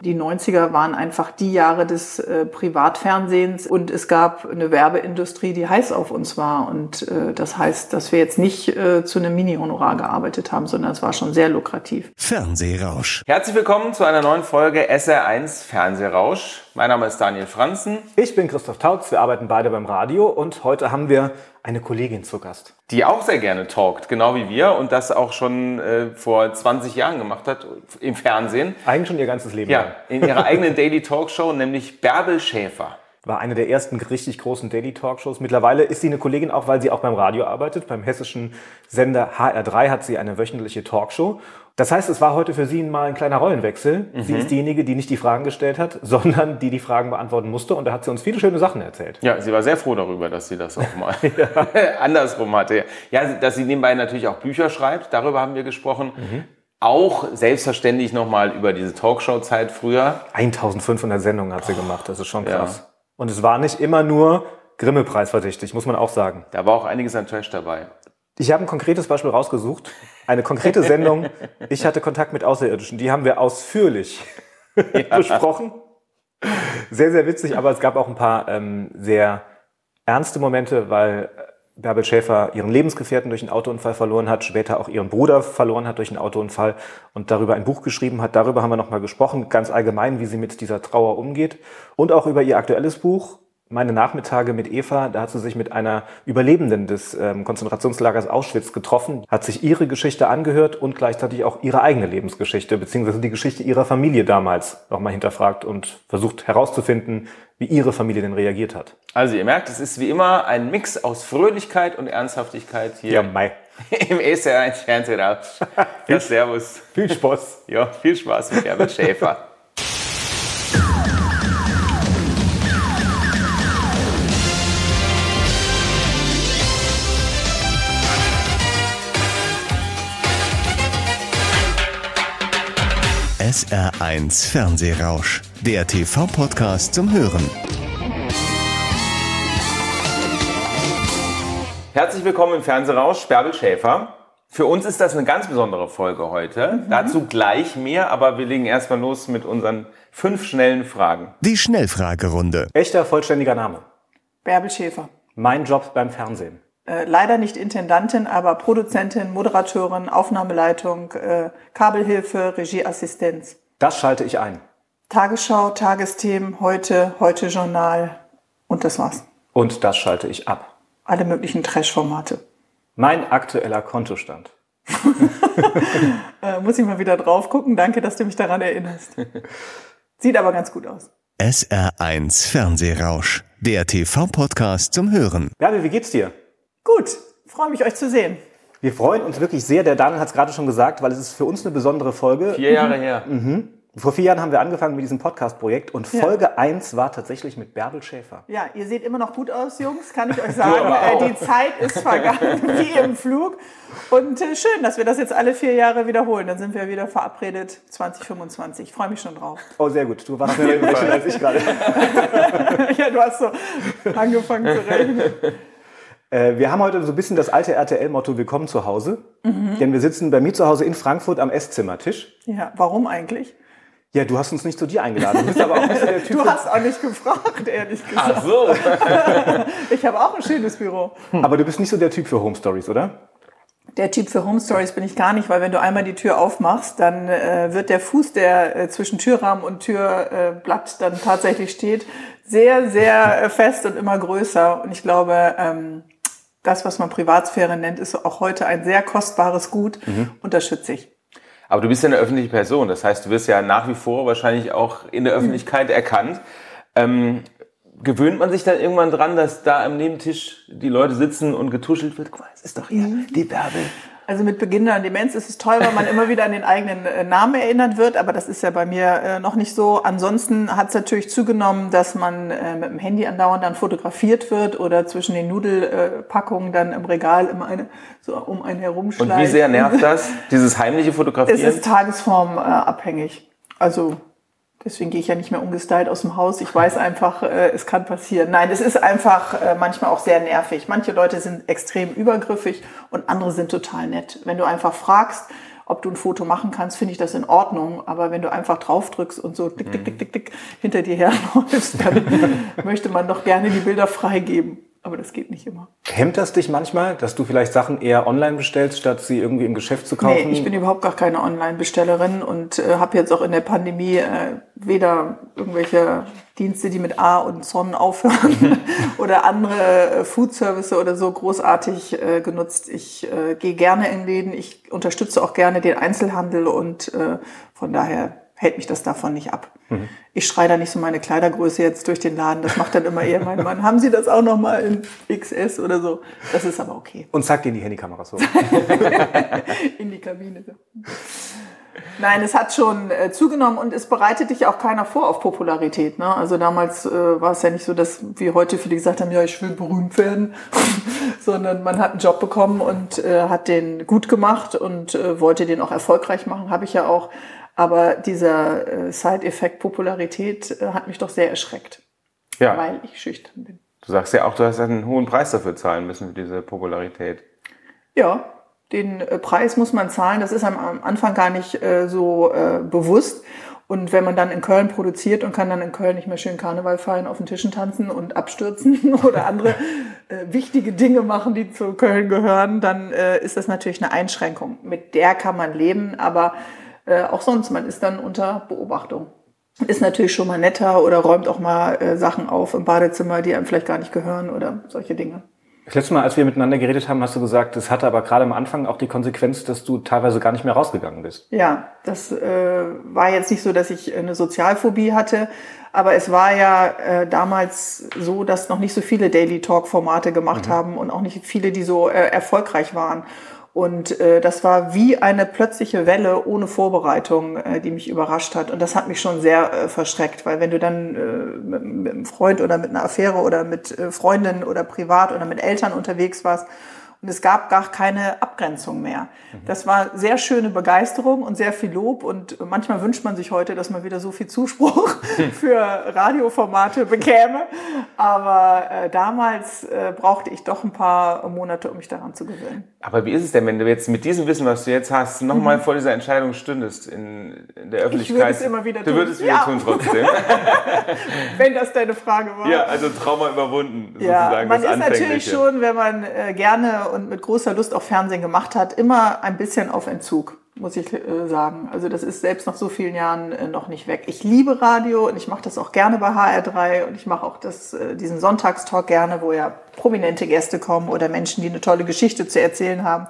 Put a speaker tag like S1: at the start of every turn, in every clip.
S1: Die 90er waren einfach die Jahre des äh, Privatfernsehens und es gab eine Werbeindustrie, die heiß auf uns war. Und äh, das heißt, dass wir jetzt nicht äh, zu einem Mini-Honorar gearbeitet haben, sondern es war schon sehr lukrativ.
S2: Fernsehrausch.
S3: Herzlich willkommen zu einer neuen Folge SR1 Fernsehrausch. Mein Name ist Daniel Franzen.
S4: Ich bin Christoph Tautz, wir arbeiten beide beim Radio und heute haben wir eine Kollegin zu Gast.
S3: Die auch sehr gerne talkt, genau wie wir und das auch schon äh, vor 20 Jahren gemacht hat im Fernsehen.
S4: Eigentlich schon ihr ganzes Leben
S3: Ja,
S4: lang.
S3: in ihrer eigenen Daily Talkshow, nämlich Bärbel Schäfer.
S4: War eine der ersten richtig großen Daily Talkshows. Mittlerweile ist sie eine Kollegin, auch weil sie auch beim Radio arbeitet. Beim hessischen Sender HR3 hat sie eine wöchentliche Talkshow. Das heißt, es war heute für sie mal ein kleiner Rollenwechsel. Sie ist diejenige, die nicht die Fragen gestellt hat, sondern die die Fragen beantworten musste. Und da hat sie uns viele schöne Sachen erzählt.
S3: Ja, sie war sehr froh darüber, dass sie das auch mal andersrum hatte. Ja, dass sie nebenbei natürlich auch Bücher schreibt, darüber haben wir gesprochen. Auch selbstverständlich nochmal über diese Talkshow-Zeit früher.
S4: 1500 Sendungen hat sie gemacht. Das ist schon krass. Und es war nicht immer nur Grimme-Preis verdächtig, muss man auch sagen.
S3: Da war auch einiges an Trash dabei.
S4: Ich habe ein konkretes Beispiel rausgesucht. Eine konkrete Sendung. Ich hatte Kontakt mit Außerirdischen. Die haben wir ausführlich besprochen. Sehr, sehr witzig, aber es gab auch ein paar ähm, sehr ernste Momente, weil Bärbel Schäfer ihren Lebensgefährten durch einen Autounfall verloren hat, später auch ihren Bruder verloren hat durch einen Autounfall und darüber ein Buch geschrieben hat. Darüber haben wir nochmal gesprochen, ganz allgemein, wie sie mit dieser Trauer umgeht und auch über ihr aktuelles Buch, meine Nachmittage mit Eva, da hat sie sich mit einer Überlebenden des ähm, Konzentrationslagers Auschwitz getroffen, hat sich ihre Geschichte angehört und gleichzeitig auch ihre eigene Lebensgeschichte, beziehungsweise die Geschichte ihrer Familie damals nochmal hinterfragt und versucht herauszufinden, wie ihre Familie denn reagiert hat.
S3: Also ihr merkt, es ist wie immer ein Mix aus Fröhlichkeit und Ernsthaftigkeit hier
S4: Mai.
S3: im SR1 Fernsehraum. Ja, servus.
S4: Viel Spaß.
S3: Ja, viel Spaß mit Herbert Schäfer.
S2: SR1 Fernsehrausch. Der TV-Podcast zum Hören.
S3: Herzlich willkommen im Fernsehrausch, Bärbel Schäfer. Für uns ist das eine ganz besondere Folge heute. Dazu gleich mehr, aber wir legen erstmal los mit unseren fünf schnellen Fragen.
S2: Die Schnellfragerunde.
S4: Echter vollständiger Name.
S1: Bärbel Schäfer.
S4: Mein Job beim Fernsehen.
S1: Äh, leider nicht Intendantin, aber Produzentin, Moderatorin, Aufnahmeleitung, äh, Kabelhilfe, Regieassistenz.
S4: Das schalte ich ein.
S1: Tagesschau, Tagesthemen, heute, heute Journal und das war's.
S4: Und das schalte ich ab.
S1: Alle möglichen Trash-Formate.
S4: Mein aktueller Kontostand.
S1: Äh, muss ich mal wieder drauf gucken. Danke, dass du mich daran erinnerst. Sieht aber ganz gut aus.
S2: SR1 Fernsehrausch. Der TV-Podcast zum Hören.
S4: Bärbel, wie geht's dir?
S1: Gut, freue mich, euch zu sehen.
S4: Wir freuen uns wirklich sehr. Der Daniel hat es gerade schon gesagt, weil es ist für uns eine besondere Folge.
S3: Vier Jahre her.
S4: Vor vier Jahren haben wir angefangen mit diesem Podcast-Projekt und
S1: Ja.
S4: Folge 1 war tatsächlich mit Bärbel Schäfer.
S1: Ja, ihr seht immer noch gut aus, Jungs, kann ich euch sagen. Äh, die Zeit ist vergangen wie im Flug. Und äh, schön, dass wir das jetzt alle vier Jahre wiederholen. Dann sind wir wieder verabredet 2025. Ich freue mich schon drauf.
S4: Oh, sehr gut. Du warst schneller als ich gerade.
S1: ja, du hast so angefangen zu rechnen.
S4: Äh, wir haben heute so ein bisschen das alte RTL-Motto Willkommen zu Hause. Denn wir sitzen bei mir zu Hause in Frankfurt am Esszimmertisch.
S1: Ja, warum eigentlich?
S4: Ja, du hast uns nicht zu dir eingeladen. Du bist aber auch nicht der Typ.
S1: Du hast auch nicht gefragt, ehrlich gesagt.
S3: Ach so.
S1: Ich habe auch ein schönes Büro.
S4: Aber du bist nicht so der Typ für Home Stories, oder?
S1: Der Typ für Home Stories bin ich gar nicht, weil wenn du einmal die Tür aufmachst, dann äh, wird der Fuß, der äh, zwischen Türrahmen und Türblatt äh, dann tatsächlich steht, sehr, sehr äh, fest und immer größer. Und ich glaube, ähm, das, was man Privatsphäre nennt, ist auch heute ein sehr kostbares Gut. Unterstütze ich.
S3: Aber du bist ja eine öffentliche Person. Das heißt, du wirst ja nach wie vor wahrscheinlich auch in der Öffentlichkeit erkannt. Ähm, gewöhnt man sich dann irgendwann dran, dass da am Nebentisch die Leute sitzen und getuschelt wird? Guck mal, es ist doch hier die Bärbel.
S1: Also mit Beginn der Demenz ist es toll, weil man immer wieder an den eigenen äh, Namen erinnert wird, aber das ist ja bei mir äh, noch nicht so. Ansonsten hat es natürlich zugenommen, dass man äh, mit dem Handy andauernd dann fotografiert wird oder zwischen den Nudelpackungen dann im Regal immer eine, so um einen herumschleicht.
S3: Und wie sehr nervt das, dieses heimliche
S1: Es
S3: Fotografieren?
S1: ist tagesformabhängig. Also deswegen gehe ich ja nicht mehr ungestylt aus dem Haus. Ich weiß einfach, äh, es kann passieren. Nein, es ist einfach äh, manchmal auch sehr nervig. Manche Leute sind extrem übergriffig und andere sind total nett. Wenn du einfach fragst, ob du ein Foto machen kannst, finde ich das in Ordnung. Aber wenn du einfach drauf drückst und so dick, dick, dick, dick, dick hinter dir herläufst, dann möchte man doch gerne die Bilder freigeben. Aber das geht nicht immer.
S4: Hemmt das dich manchmal, dass du vielleicht Sachen eher online bestellst, statt sie irgendwie im Geschäft zu kaufen?
S1: Nee, ich bin überhaupt gar keine Online-Bestellerin und äh, habe jetzt auch in der Pandemie äh, weder irgendwelche Dienste, die mit A und Son aufhören oder andere äh, Food-Service oder so großartig äh, genutzt. Ich äh, gehe gerne in Läden, ich unterstütze auch gerne den Einzelhandel und äh, von daher hält mich das davon nicht ab. Mhm. Ich schreie da nicht so meine Kleidergröße jetzt durch den Laden. Das macht dann immer eher mein Mann. Haben Sie das auch noch mal in XS oder so? Das ist aber okay.
S4: Und zack in die Handykameras hoch.
S1: in die Kabine. Nein, es hat schon äh, zugenommen und es bereitet dich auch keiner vor auf Popularität. Ne? Also damals äh, war es ja nicht so, dass wie heute viele gesagt haben, ja, ich will berühmt werden, sondern man hat einen Job bekommen und äh, hat den gut gemacht und äh, wollte den auch erfolgreich machen. Habe ich ja auch. Aber dieser äh, Side-Effekt Popularität äh, hat mich doch sehr erschreckt, ja. weil ich schüchtern bin.
S3: Du sagst ja auch, du hast einen hohen Preis dafür zahlen müssen, für diese Popularität.
S1: Ja, den äh, Preis muss man zahlen. Das ist am, Anfang gar nicht so bewusst. Und wenn man dann in Köln produziert und kann dann in Köln nicht mehr schön Karneval feiern, auf den Tischen tanzen und abstürzen oder andere äh, wichtige Dinge machen, die zu Köln gehören, dann äh, ist das natürlich eine Einschränkung. Mit der kann man leben, aber äh, auch sonst, man ist dann unter Beobachtung. Ist natürlich schon mal netter oder räumt auch mal äh, Sachen auf im Badezimmer, die einem vielleicht gar nicht gehören oder solche Dinge.
S4: Das letzte Mal, als wir miteinander geredet haben, hast du gesagt, es hatte aber gerade am Anfang auch die Konsequenz, dass du teilweise gar nicht mehr rausgegangen bist.
S1: Ja, das äh, war jetzt nicht so, dass ich eine Sozialphobie hatte, aber es war ja äh, damals so, dass noch nicht so viele Daily Talk Formate gemacht mhm. haben und auch nicht viele, die so äh, erfolgreich waren. Und äh, das war wie eine plötzliche Welle ohne Vorbereitung, äh, die mich überrascht hat. Und das hat mich schon sehr äh, verschreckt, weil wenn du dann äh, mit, mit einem Freund oder mit einer Affäre oder mit äh, Freundinnen oder privat oder mit Eltern unterwegs warst und es gab gar keine Abgrenzung mehr. Das war sehr schöne Begeisterung und sehr viel Lob und manchmal wünscht man sich heute, dass man wieder so viel Zuspruch für Radioformate bekäme. Aber äh, damals äh, brauchte ich doch ein paar Monate, um mich daran zu gewöhnen.
S3: Aber wie ist es denn, wenn du jetzt mit diesem Wissen, was du jetzt hast, nochmal mhm. vor dieser Entscheidung stündest in, in der Öffentlichkeit? Ich würde
S1: es immer wieder
S3: tun. Du würdest es wieder ja. tun trotzdem.
S1: wenn das deine Frage war.
S3: Ja, also Trauma überwunden.
S1: Ja, sozusagen, man ist natürlich schon, wenn man äh, gerne und mit großer Lust auch Fernsehen gemacht hat, immer ein bisschen auf Entzug, muss ich äh, sagen. Also das ist selbst nach so vielen Jahren äh, noch nicht weg. Ich liebe Radio und ich mache das auch gerne bei HR3 und ich mache auch das, äh, diesen Sonntagstalk gerne, wo ja prominente Gäste kommen oder Menschen, die eine tolle Geschichte zu erzählen haben.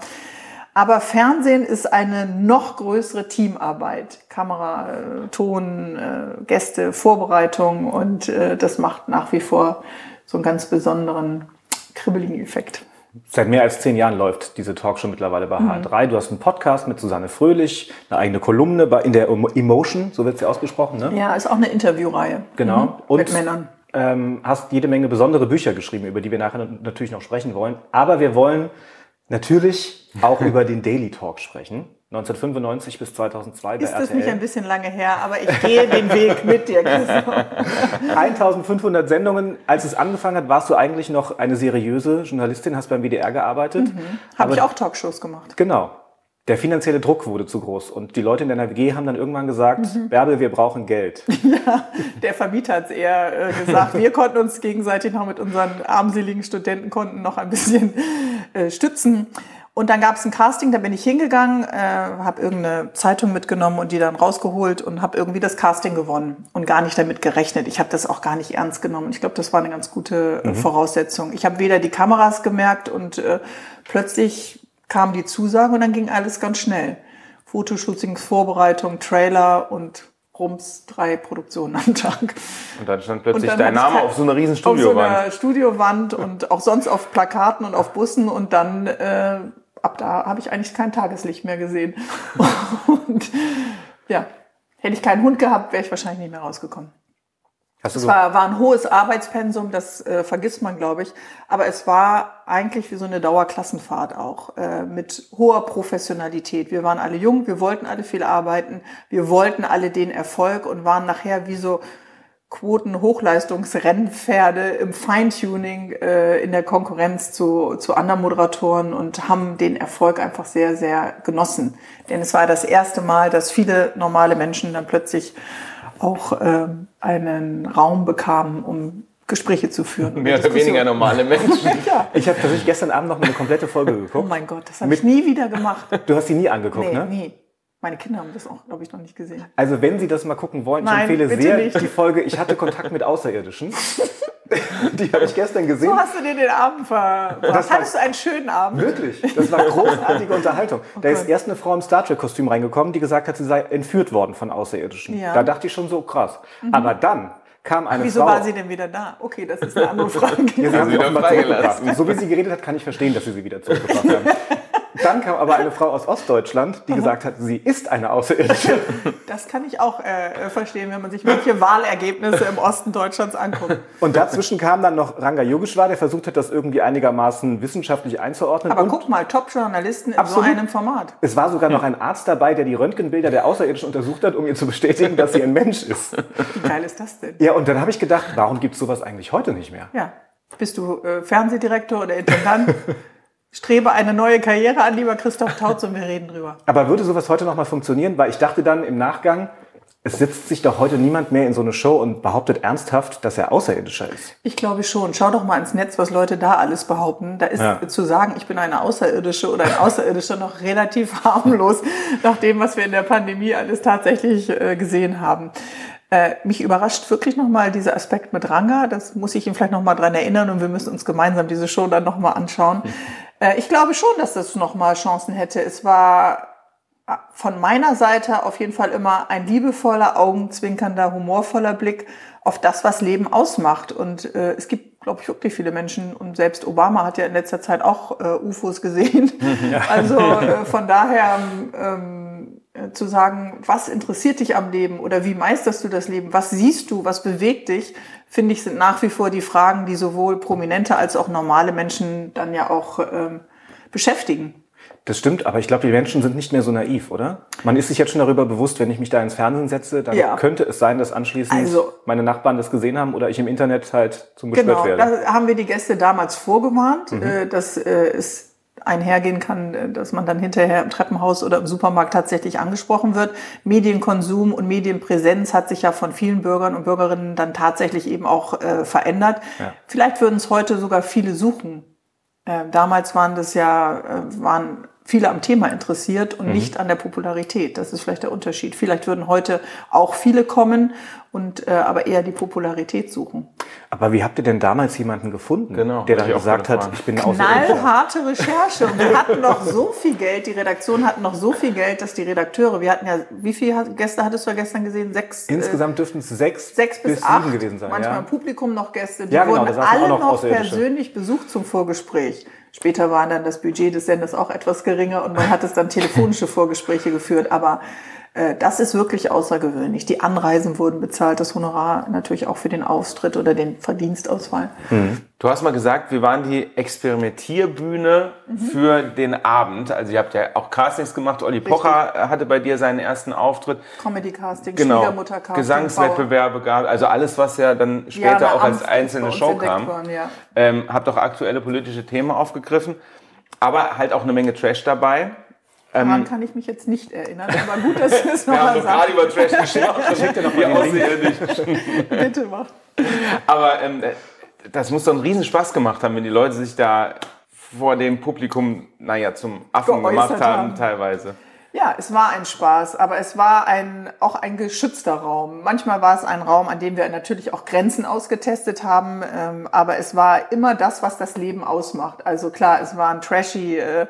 S1: Aber Fernsehen ist eine noch größere Teamarbeit. Kamera, Ton, Gäste, Vorbereitung und das macht nach wie vor so einen ganz besonderen kribbeligen Effekt.
S4: Seit mehr als zehn Jahren läuft diese Talkshow mittlerweile bei mhm. H3. Du hast einen Podcast mit Susanne Fröhlich, eine eigene Kolumne in der Emotion, so wird sie ausgesprochen, ne?
S1: Ja, ist auch eine Interviewreihe.
S4: Genau.
S1: Mhm. Und mit Männern.
S4: Ähm, hast jede Menge besondere Bücher geschrieben, über die wir nachher natürlich noch sprechen wollen. Aber wir wollen natürlich auch über den Daily Talk sprechen. 1995 bis 2002
S1: bei Ist das nicht ein bisschen lange her, aber ich gehe den Weg mit dir,
S4: 1500 Sendungen. Als es angefangen hat, warst du eigentlich noch eine seriöse Journalistin, hast beim WDR gearbeitet.
S1: Mhm. Habe ich auch Talkshows gemacht.
S4: Genau. Der finanzielle Druck wurde zu groß und die Leute in deiner WG haben dann irgendwann gesagt, mhm. Bärbel, wir brauchen Geld.
S1: Ja, der Vermieter hat es eher äh, gesagt. Wir konnten uns gegenseitig noch mit unseren armseligen Studentenkonten noch ein bisschen äh, stützen. Und dann gab es ein Casting, da bin ich hingegangen, äh, habe irgendeine Zeitung mitgenommen und die dann rausgeholt und habe irgendwie das Casting gewonnen und gar nicht damit gerechnet. Ich habe das auch gar nicht ernst genommen. Ich glaube, das war eine ganz gute äh, mhm. Voraussetzung. Ich habe weder die Kameras gemerkt und äh, plötzlich kam die Zusage und dann ging alles ganz schnell. Fotoshootings, Vorbereitung, Trailer und Rums drei Produktionen am Tag.
S3: Und dann stand plötzlich dann dein Name auf so einer riesen Studiowand. Auf so einer
S1: Studiowand und auch sonst auf Plakaten und auf Bussen und dann äh, ab da habe ich eigentlich kein Tageslicht mehr gesehen. und ja, hätte ich keinen Hund gehabt, wäre ich wahrscheinlich nicht mehr rausgekommen. Hast es war, war ein hohes Arbeitspensum, das äh, vergisst man, glaube ich. Aber es war eigentlich wie so eine Dauerklassenfahrt auch, äh, mit hoher Professionalität. Wir waren alle jung, wir wollten alle viel arbeiten, wir wollten alle den Erfolg und waren nachher wie so Quoten Hochleistungsrennpferde im Feintuning äh, in der Konkurrenz zu, zu anderen Moderatoren und haben den Erfolg einfach sehr, sehr genossen. Denn es war das erste Mal, dass viele normale Menschen dann plötzlich auch äh, einen Raum bekamen, um Gespräche zu führen.
S3: Mehr oder weniger normale Menschen.
S1: ja.
S4: Ich habe tatsächlich gestern Abend noch eine komplette Folge
S1: Oh
S4: geguckt.
S1: mein Gott, das habe ich nie wieder gemacht.
S4: Du hast sie nie angeguckt,
S1: Nee,
S4: ne?
S1: nie. Meine Kinder haben das auch, glaube ich, noch nicht gesehen.
S4: Also wenn Sie das mal gucken wollen, ich
S1: Nein,
S4: empfehle sehr
S1: nicht.
S4: die Folge Ich hatte Kontakt mit Außerirdischen. die habe ich gestern gesehen.
S1: So hast du dir den Abend verbracht.
S4: Das war-
S1: Hattest du einen schönen Abend?
S4: Wirklich, das war großartige Unterhaltung. da ist erst eine Frau im Star Trek-Kostüm reingekommen, die gesagt hat, sie sei entführt worden von Außerirdischen.
S1: Ja. Mhm.
S4: Da dachte ich schon so, krass. Aber dann kam eine
S1: Wieso
S4: Frau...
S1: war sie denn wieder da? Okay, das ist eine andere Frage.
S4: Ja, sie haben sie
S3: wieder freigelassen.
S4: so wie sie geredet hat, kann ich verstehen, dass sie sie wieder zurückgebracht haben. Dann kam aber eine Frau aus Ostdeutschland, die gesagt hat, sie ist eine Außerirdische.
S1: Das kann ich auch äh, verstehen, wenn man sich manche Wahlergebnisse im Osten Deutschlands anguckt.
S4: Und dazwischen kam dann noch Ranga Yogeshwar, der versucht hat, das irgendwie einigermaßen wissenschaftlich einzuordnen.
S1: Aber
S4: Und
S1: guck mal, Top-Journalisten in
S4: Absolut.
S1: so einem Format.
S4: es war sogar noch ein Arzt dabei, der die Röntgenbilder der Außerirdischen untersucht hat, um ihr zu bestätigen, dass sie ein Mensch ist.
S1: Wie geil ist das denn?
S4: Ja, und dann habe ich gedacht, warum gibt es sowas eigentlich heute nicht mehr?
S1: Ja. Bist du äh, Fernsehdirektor oder Intendant? Strebe eine neue Karriere an, lieber Christoph Tautz, und wir reden drüber.
S4: Aber würde sowas heute noch mal funktionieren? Weil ich dachte dann im Nachgang, es setzt sich doch heute niemand mehr in so eine Show und behauptet ernsthaft, dass er Außerirdischer ist.
S1: Ich glaube schon. Schau doch mal ins Netz, was Leute da alles behaupten. Da ist
S4: Ja.
S1: zu sagen, ich bin eine Außerirdische oder ein Außerirdischer noch relativ harmlos, nach dem, was wir in der Pandemie alles tatsächlich äh, gesehen haben. Äh, mich überrascht wirklich nochmal dieser Aspekt mit Ranga. Das muss ich ihm vielleicht nochmal dran erinnern und wir müssen uns gemeinsam diese Show dann nochmal anschauen. Äh, ich glaube schon, dass das nochmal Chancen hätte. Es war von meiner Seite auf jeden Fall immer ein liebevoller, augenzwinkernder, humorvoller Blick auf das, was Leben ausmacht. Und äh, es gibt, glaube ich, wirklich viele Menschen, und selbst Obama hat ja in letzter Zeit auch äh, UFOs gesehen. Also äh, von daher ähm, äh, zu sagen, was interessiert dich am Leben oder wie meisterst du das Leben, was siehst du, was bewegt dich, finde ich, sind nach wie vor die Fragen, die sowohl prominente als auch normale Menschen dann ja auch ähm, beschäftigen.
S4: Das stimmt, aber ich glaube, die Menschen sind nicht mehr so naiv, oder? Man ist sich jetzt schon darüber bewusst, wenn ich mich da ins Fernsehen setze, dann
S1: Ja.
S4: könnte es sein, dass anschließend
S1: Also-
S4: meine Nachbarn das gesehen haben oder ich im Internet halt zum Gespött
S1: Genau,
S4: werde.
S1: da haben wir die Gäste damals vorgewarnt,
S4: Mhm.
S1: äh, dass äh, es einhergehen kann, äh, dass man dann hinterher im Treppenhaus oder im Supermarkt tatsächlich angesprochen wird. Medienkonsum und Medienpräsenz hat sich ja von vielen Bürgern und Bürgerinnen dann tatsächlich eben auch äh, verändert.
S4: Ja.
S1: Vielleicht würden es heute sogar viele suchen. Äh, damals waren das ja, äh, waren viele am Thema interessiert
S4: Mhm.
S1: und nicht an der Popularität. Das ist vielleicht der Unterschied. Vielleicht würden heute auch viele kommen und äh, aber eher die Popularität suchen.
S4: Aber wie habt ihr denn damals jemanden gefunden,
S3: Genau,
S4: der dann gesagt hat, ich bin Außerirdischer?
S1: Knallharte Recherche. Und wir hatten noch so viel Geld, die Redaktion hatten noch so viel Geld, dass die Redakteure, wir hatten ja, wie viele Gäste hattest du ja gestern gesehen? Sechs, äh,
S4: Insgesamt dürften es sechs,
S1: sechs bis,
S4: sieben
S1: acht,
S4: gewesen sein.
S1: manchmal
S4: ja.
S1: im Publikum noch Gäste, die
S4: Ja, genau,
S1: wurden alle
S4: noch
S1: noch persönlich besucht zum Vorgespräch. Später war dann das Budget des Senders auch etwas geringer und man hat es dann telefonische Vorgespräche geführt, aber das ist wirklich außergewöhnlich. Die Anreisen wurden bezahlt, das Honorar natürlich auch für den Auftritt oder den Verdienstausfall.
S3: Du hast mal gesagt, wir waren die Experimentierbühne
S1: Mhm.
S3: für den Abend. Also ihr habt ja auch Castings gemacht. Olli Pocher äh, hatte bei dir seinen ersten Auftritt.
S1: Comedy-Casting,
S3: Genau.
S1: Schwiegermutter-Casting,
S3: Gesangswettbewerbe gab. Also alles, was ja dann später
S1: Jana
S3: auch als
S1: Amf ist
S3: einzelne Show kam.
S1: worden, ja.
S3: Ähm, habt auch aktuelle politische Themen aufgegriffen. Aber halt auch eine Menge Trash dabei.
S1: Daran kann ich mich jetzt nicht erinnern, aber gut, dass du es
S3: Ähm, Wir haben
S1: nochmal
S3: gerade
S1: sagst.
S3: über Trash gesprochen.
S4: Schick dir doch
S3: Die
S4: mal.
S3: Außerirdischen.
S1: Bitte mach.
S3: Aber ähm, das muss doch einen riesen Spaß gemacht haben, wenn die Leute sich da vor dem Publikum, naja, zum Affen gemacht haben,
S1: haben.
S3: teilweise.
S1: Ja, es war ein Spaß, aber es war ein, auch ein geschützter Raum. Manchmal war es ein Raum, an dem wir natürlich auch Grenzen ausgetestet haben, ähm, aber es war immer das, was das Leben ausmacht. Also klar, es waren trashy äh,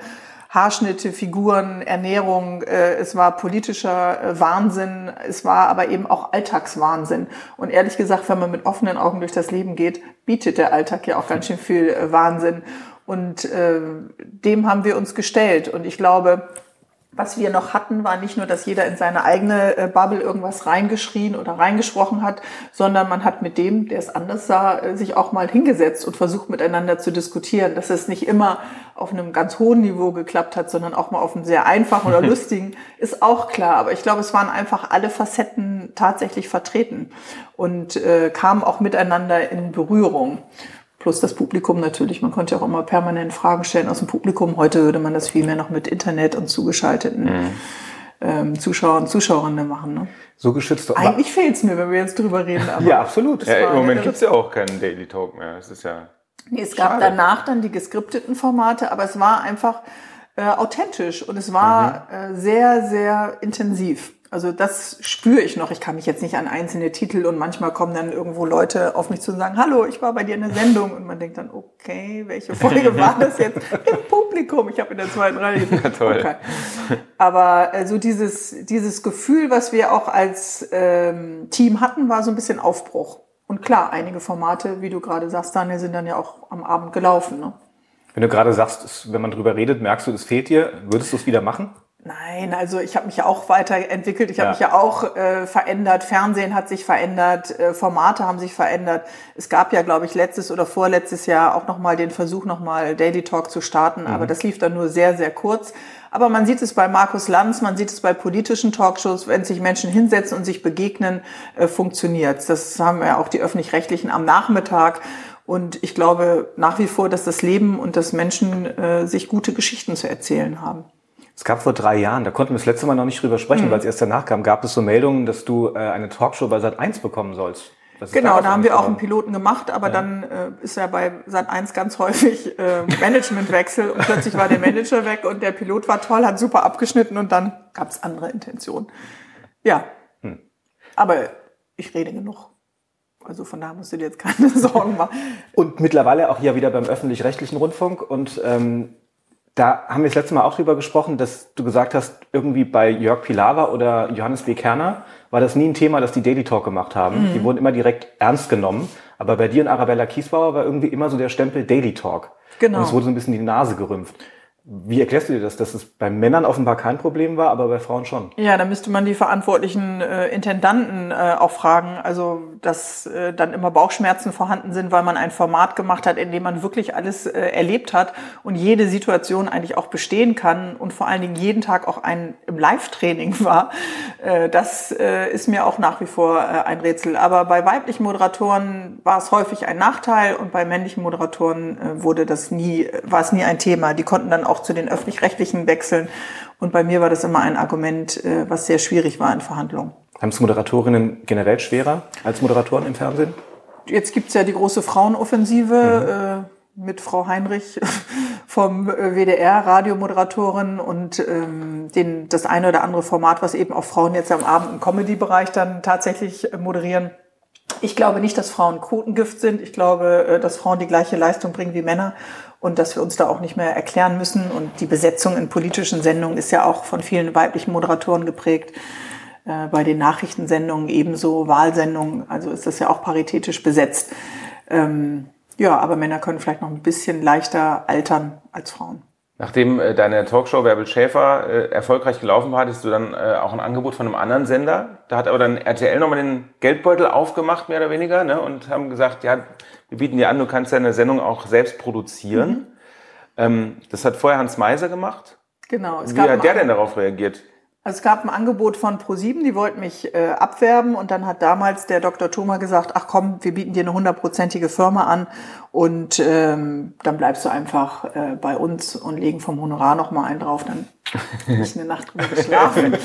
S1: Haarschnitte, Figuren, Ernährung, äh, es war politischer äh, Wahnsinn, es war aber eben auch Alltagswahnsinn. Und ehrlich gesagt, wenn man mit offenen Augen durch das Leben geht, bietet der Alltag ja auch ganz schön viel äh, Wahnsinn. Und äh, dem haben wir uns gestellt. Und ich glaube, was wir noch hatten, war nicht nur, dass jeder in seine eigene äh, Bubble irgendwas reingeschrien oder reingesprochen hat, sondern man hat mit dem, der es anders sah, äh, sich auch mal hingesetzt und versucht miteinander zu diskutieren. Dass es nicht immer auf einem ganz hohen Niveau geklappt hat, sondern auch mal auf einem sehr einfachen oder lustigen, ist auch klar. Aber ich glaube, es waren einfach alle Facetten tatsächlich vertreten und äh, kamen auch miteinander in Berührung. Plus das Publikum natürlich. Man konnte ja auch immer permanent Fragen stellen aus dem Publikum. Heute würde man das viel mehr noch mit Internet und zugeschalteten mhm. ähm, Zuschauern und Zuschauerinnen machen. Ne?
S4: So geschützt.
S1: Eigentlich fehlt es mir, wenn wir jetzt drüber reden.
S3: ja, absolut. Ja, Im Moment gibt es ja auch keinen Daily Talk mehr. Es ist ja.
S1: Nee, es gab danach dann die geskripteten Formate, aber es war einfach äh, authentisch und es war mhm. äh, sehr, sehr intensiv. Also das spüre ich noch. Ich kann mich jetzt nicht an einzelne Titel und manchmal kommen dann irgendwo Leute auf mich zu und sagen, hallo, ich war bei dir in der Sendung und man denkt dann, okay, welche Folge war das jetzt im Publikum? Ich habe in der zweiten Reihe. Ja, toll. Okay. Aber äh, so dieses, dieses Gefühl, was wir auch als ähm, Team hatten, war so ein bisschen Aufbruch. Und klar, einige Formate, wie du gerade sagst, Daniel, sind dann ja auch am Abend gelaufen. Ne?
S4: Wenn du gerade sagst, wenn man drüber redet, merkst du, es fehlt dir, würdest du es wieder machen?
S1: Nein, also ich habe mich ja auch weiterentwickelt, ich habe ja. mich ja auch äh, verändert, Fernsehen hat sich verändert, äh, Formate haben sich verändert. Es gab ja, glaube ich, letztes oder vorletztes Jahr auch nochmal den Versuch, nochmal Daily Talk zu starten, mhm. aber das lief dann nur sehr, sehr kurz. Aber man sieht es bei Markus Lanz, man sieht es bei politischen Talkshows, wenn sich Menschen hinsetzen und sich begegnen, äh, funktioniert Das haben ja auch die Öffentlich-Rechtlichen am Nachmittag. Und ich glaube nach wie vor, dass das Leben und dass Menschen äh, sich gute Geschichten zu erzählen haben.
S4: Es gab vor drei Jahren, da konnten wir das letzte Mal noch nicht drüber sprechen, mhm. weil es erst danach kam, gab es so Meldungen, dass du äh, eine Talkshow bei Sat 1 bekommen sollst.
S1: Genau, da haben wir auch einen Piloten gemacht, aber ja. dann äh, ist ja bei Sat 1 ganz häufig äh, Managementwechsel und plötzlich war der Manager weg und der Pilot war toll, hat super abgeschnitten und dann gab es andere Intentionen. Ja, hm. aber ich rede genug. Also von daher musst du dir jetzt keine Sorgen machen.
S4: Und mittlerweile auch hier wieder beim öffentlich-rechtlichen Rundfunk und ähm, da haben wir das letzte Mal auch drüber gesprochen, dass du gesagt hast, irgendwie bei Jörg Pilawa oder Johannes B. Kerner war das nie ein Thema, dass die Daily Talk gemacht haben. Mhm. Die wurden immer direkt ernst genommen. Aber bei dir und Arabella Kiesbauer war irgendwie immer so der Stempel Daily Talk. Genau. Und es wurde so ein bisschen die Nase gerümpft. Wie erklärst du dir das, dass es bei Männern offenbar kein Problem war, aber bei Frauen schon?
S1: Ja, da müsste man die verantwortlichen äh, Intendanten äh, auch fragen. Also, dass äh, dann immer Bauchschmerzen vorhanden sind, weil man ein Format gemacht hat, in dem man wirklich alles äh, erlebt hat und jede Situation eigentlich auch bestehen kann und vor allen Dingen jeden Tag auch ein im Live-Training war. Äh, das äh, ist mir auch nach wie vor äh, ein Rätsel. Aber bei weiblichen Moderatoren war es häufig ein Nachteil und bei männlichen Moderatoren äh, wurde das nie, war es nie ein Thema. Die konnten dann auch auch zu den öffentlich-rechtlichen wechseln. Und bei mir war das immer ein Argument, äh, was sehr schwierig war in Verhandlungen.
S4: Haben es Moderatorinnen generell schwerer als Moderatoren im Fernsehen?
S1: Jetzt gibt's ja die große Frauenoffensive. Mhm. Äh, mit Frau Heinrich vom äh, WDR, Radiomoderatorin und ähm, den, das eine oder andere Format, was eben auch Frauen jetzt am Abend im Comedy-Bereich dann tatsächlich moderieren. Ich glaube nicht, dass Frauen Quotengift sind. Ich glaube, dass Frauen die gleiche Leistung bringen wie Männer und dass wir uns da auch nicht mehr erklären müssen. Und die Besetzung in politischen Sendungen ist ja auch von vielen weiblichen Moderatoren geprägt. Äh, bei den Nachrichtensendungen ebenso, Wahlsendungen, also ist das ja auch paritätisch besetzt. Ähm, ja, aber Männer können vielleicht noch ein bisschen leichter altern als Frauen.
S3: Nachdem äh, deine Talkshow Werbel Schäfer äh, erfolgreich gelaufen war, hattest du dann äh, auch ein Angebot von einem anderen Sender. Da hat aber dann RTL nochmal den Geldbeutel aufgemacht, mehr oder weniger, ne? und haben gesagt, ja, wir bieten dir an, du kannst deine Sendung auch selbst produzieren. Mhm. Ähm, das hat vorher Hans Meiser gemacht.
S1: Genau.
S3: Wie hat der denn darauf reagiert?
S1: Also es gab ein Angebot von ProSieben, die wollten mich äh, abwerben und dann hat damals der Dr. Thoma gesagt, ach komm, wir bieten dir eine hundertprozentige Firma an und ähm, dann bleibst du einfach äh, bei uns und legen vom Honorar noch mal einen drauf, dann ich eine Nacht drüber geschlafen.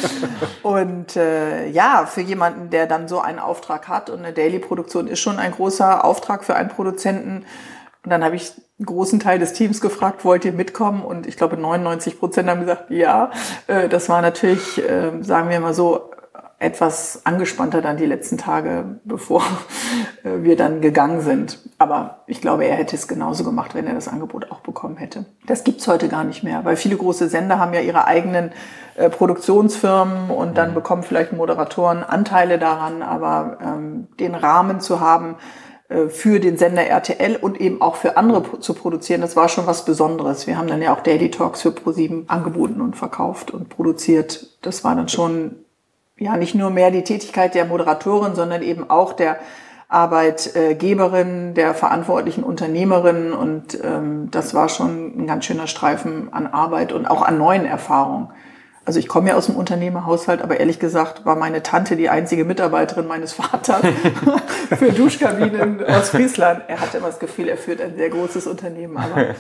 S1: und äh, ja, für jemanden, der dann so einen Auftrag hat und eine Daily-Produktion ist schon ein großer Auftrag für einen Produzenten. Und dann habe ich einen großen Teil des Teams gefragt, wollt ihr mitkommen? Und ich glaube, 99 Prozent haben gesagt, ja. Äh, das war natürlich, äh, sagen wir mal so, etwas angespannter dann die letzten Tage, bevor äh, wir dann gegangen sind. Aber ich glaube, er hätte es genauso gemacht, wenn er das Angebot auch bekommen hätte. Das gibt's heute gar nicht mehr, weil viele große Sender haben ja ihre eigenen Produktionsfirmen und dann mhm. bekommen vielleicht Moderatoren Anteile daran, aber ähm, den Rahmen zu haben, äh, für den Sender RTL und eben auch für andere zu produzieren, das war schon was Besonderes. Wir haben dann ja auch Daily Talks für ProSieben angeboten und verkauft und produziert. Das war dann schon ja nicht nur mehr die Tätigkeit der Moderatorin, sondern eben auch der Arbeitgeberin, der verantwortlichen Unternehmerin und ähm, das war schon ein ganz schöner Streifen an Arbeit und auch an neuen Erfahrungen. Also ich komme ja aus dem Unternehmerhaushalt, aber ehrlich gesagt war meine Tante die einzige Mitarbeiterin meines Vaters für Duschkabinen aus Friesland. Er hatte immer das Gefühl, er führt ein sehr großes Unternehmen, aber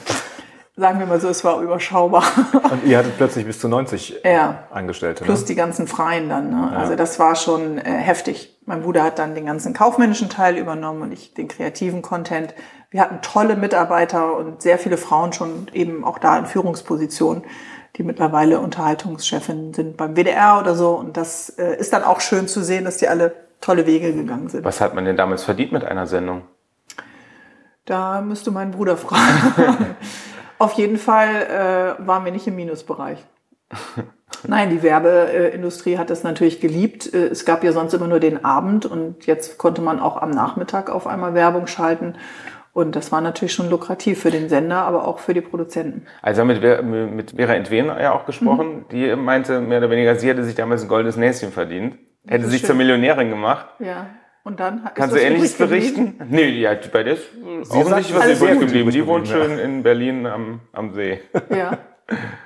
S1: sagen wir mal so, es war überschaubar.
S4: Und ihr hattet plötzlich bis zu 90
S1: Ja.
S4: Angestellte.
S1: Plus
S4: ne?
S1: die ganzen Freien dann. Ne? Also das war schon äh, heftig. Mein Bruder hat dann den ganzen kaufmännischen Teil übernommen und ich den kreativen Content. Wir hatten tolle Mitarbeiter und sehr viele Frauen schon eben auch da in Führungspositionen, die mittlerweile Unterhaltungschefin sind beim WDR oder so. Und das äh, ist dann auch schön zu sehen, dass die alle tolle Wege gegangen sind.
S3: Was hat man denn damals verdient mit einer Sendung?
S1: Da müsste mein Bruder fragen. Auf jeden Fall äh, waren wir nicht im Minusbereich. Nein, die Werbeindustrie hat das natürlich geliebt. Äh, Es gab ja sonst immer nur den Abend und jetzt konnte man auch am Nachmittag auf einmal Werbung schalten. Und das war natürlich schon lukrativ für den Sender, aber auch für die Produzenten.
S3: Also haben wir mit, mit Vera Entwen ja auch gesprochen. Die meinte mehr oder weniger, sie hätte sich damals ein goldenes Näschen verdient. Hätte sich
S1: schön.
S3: zur Millionärin gemacht.
S1: Ja. Und dann hat-
S3: Kannst du Ähnliches
S1: übrig geblieben?
S3: berichten? Nee, ja, bei der ist offensichtlich
S4: sagt,
S3: was übrig geblieben. Die wohnt
S4: geblieben,
S3: schön in Berlin am, am See.
S1: Ja,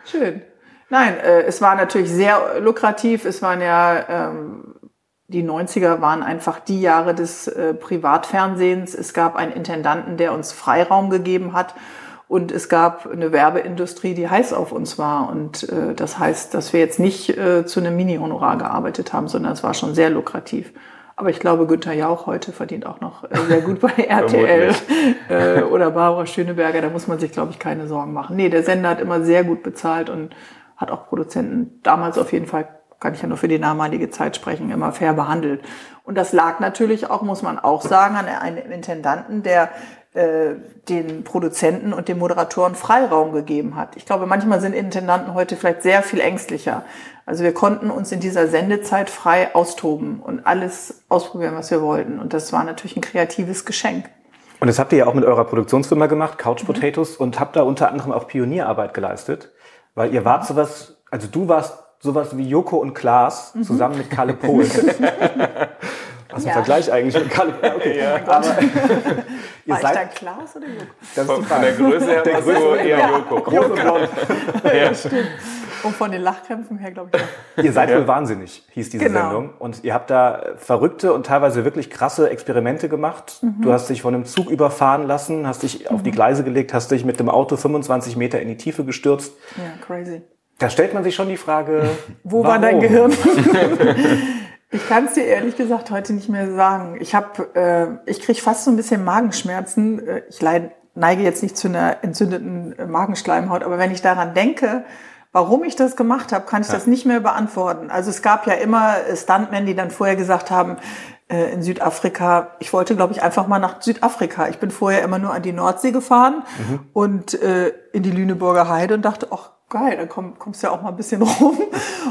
S1: schön. Nein, äh, es war natürlich sehr lukrativ. Es waren ja, ähm, die 90er waren einfach die Jahre des äh, Privatfernsehens. Es gab einen Intendanten, der uns Freiraum gegeben hat. Und es gab eine Werbeindustrie, die heiß auf uns war. Und äh, das heißt, dass wir jetzt nicht äh, zu einem Mini-Honorar gearbeitet haben, sondern es war schon sehr lukrativ. Aber ich glaube, Günther Jauch heute verdient auch noch äh, sehr gut bei RTL äh, oder Barbara Schöneberger. Da muss man sich, glaube ich, keine Sorgen machen. Nee, der Sender hat immer sehr gut bezahlt und hat auch Produzenten damals auf jeden Fall, kann ich ja nur für die damalige Zeit sprechen, immer fair behandelt. Und das lag natürlich auch, muss man auch sagen, an einem Intendanten, der äh, den Produzenten und den Moderatoren Freiraum gegeben hat. Ich glaube, manchmal sind Intendanten heute vielleicht sehr viel ängstlicher. Also wir konnten uns in dieser Sendezeit frei austoben und alles ausprobieren, was wir wollten. Und das war natürlich ein kreatives Geschenk.
S4: Und das habt ihr ja auch mit eurer Produktionsfirma gemacht, Couch
S1: Mhm.
S4: Potatoes, und habt da unter anderem auch Pionierarbeit geleistet. Weil ihr wart sowas, also du warst sowas wie Joko und Klaas
S1: Mhm.
S4: zusammen mit Kalle Pohl. Was ein
S1: Ja.
S4: Vergleich eigentlich mit Kalle. Okay,
S1: mein Gott.
S4: ihr
S1: war ich
S4: seid,
S1: dann Klaas oder Joko?
S4: das ist die
S3: Von, von der. Größe her du
S4: Größe-
S3: eher
S1: Ja.
S3: Joko.
S4: Groß und blond.
S1: Und von den Lachkrämpfen her, glaube ich, auch.
S4: Ihr seid wohl wahnsinnig, hieß diese
S1: Genau.
S4: Sendung. Und ihr habt da verrückte und teilweise wirklich krasse Experimente gemacht.
S1: Mhm.
S4: Du hast dich von einem Zug überfahren lassen, hast dich auf die Gleise gelegt, hast dich mit dem Auto 25 Meter in die Tiefe gestürzt.
S1: Ja, crazy.
S4: Da stellt man sich schon die Frage,
S1: Wo
S4: warum?
S1: war dein Gehirn? Ich kann es dir ehrlich gesagt heute nicht mehr sagen. Ich habe, äh, ich kriege fast so ein bisschen Magenschmerzen. Äh, Ich leid, neige jetzt nicht zu einer entzündeten äh, Magenschleimhaut, aber wenn ich daran denke, warum ich das gemacht habe, kann ich das nicht mehr beantworten. Also es gab ja immer Stuntmen, die dann vorher gesagt haben, in Südafrika, ich wollte, glaube ich, einfach mal nach Südafrika. Ich bin vorher immer nur an die Nordsee gefahren und äh, in die Lüneburger Heide und dachte, ach geil, dann komm, kommst du ja auch mal ein bisschen rum.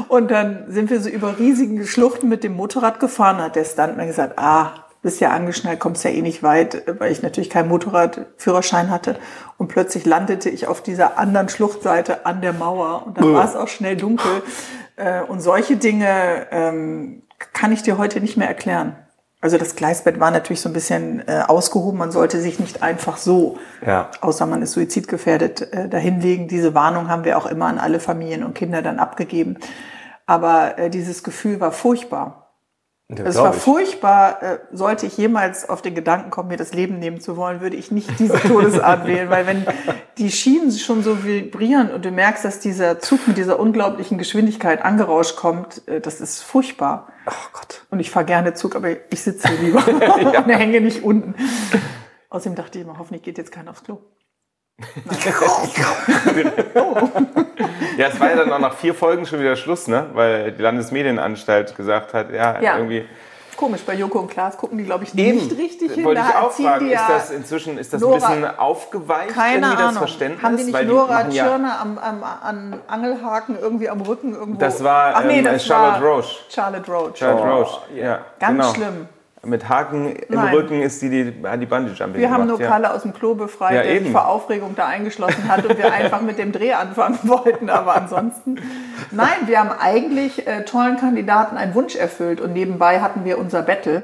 S1: Und dann sind wir so über riesige Schluchten mit dem Motorrad gefahren. Hat der Stuntman gesagt, ah, bist ja angeschnallt, kommst ja eh nicht weit, weil ich natürlich keinen Motorradführerschein hatte. Und plötzlich landete ich auf dieser anderen Schluchtseite an der Mauer und dann war es auch schnell dunkel. Äh, Und solche Dinge ähm, kann ich dir heute nicht mehr erklären. Also das Gleisbett war natürlich so ein bisschen äh, ausgehoben. Man sollte sich nicht einfach so,
S4: Ja.
S1: außer man ist suizidgefährdet, äh, dahinlegen. Diese Warnung haben wir auch immer an alle Familien und Kinder dann abgegeben. Aber äh, dieses Gefühl war furchtbar.
S4: Ja,
S1: Es
S4: glaub
S1: war
S4: ich.
S1: furchtbar. Äh, sollte ich jemals auf den Gedanken kommen, mir das Leben nehmen zu wollen, würde ich nicht diese Todesart wählen, weil wenn die Schienen schon so vibrieren und du merkst, dass dieser Zug mit dieser unglaublichen Geschwindigkeit angerauscht kommt, äh, das ist furchtbar.
S4: Oh Gott.
S1: Und ich fahre gerne Zug, aber ich sitze hier lieber und hänge nicht unten. Außerdem dachte ich immer, hoffentlich geht jetzt keiner aufs Klo.
S3: Ja, es war ja dann auch nach vier Folgen schon wieder Schluss, ne? Weil die Landesmedienanstalt gesagt hat, ja,
S1: Ja.
S3: irgendwie.
S1: Komisch, bei Joko und Klaas gucken die, glaube ich,
S3: Eben.
S1: nicht richtig hin.
S3: Wollte ich
S1: Da
S3: auch
S1: erziehen
S3: fragen,
S1: die
S3: ist das inzwischen ist das
S1: Nora-
S3: ein bisschen aufgeweicht,
S1: Keine
S3: irgendwie das
S1: Ahnung.
S3: Verständnis?
S1: Haben die nicht
S3: Weil
S1: Nora
S3: machen ja-
S1: Tschirner am, am, an Angelhaken irgendwie am Rücken irgendwo?
S3: Das war,
S1: Ach nee,
S3: ähm,
S1: das
S3: Charlotte
S1: war
S3: Roche.
S1: Charlotte Roche.
S3: Charlotte
S1: Oh,
S3: Roche, ja.
S1: Ganz
S3: genau.
S1: schlimm.
S3: Mit Haken im
S1: Nein.
S3: Rücken ist die, die, die Bungee Jumping
S1: Wir haben
S3: gemacht,
S1: nur
S3: ja.
S1: Kalle aus dem Klo befreit,
S3: Ja,
S1: der sich
S3: eben.
S1: vor Aufregung da eingeschlossen hat und wir einfach mit dem Dreh anfangen wollten. Aber ansonsten, nein, wir haben eigentlich äh, tollen Kandidaten einen Wunsch erfüllt und nebenbei hatten wir unser Battle.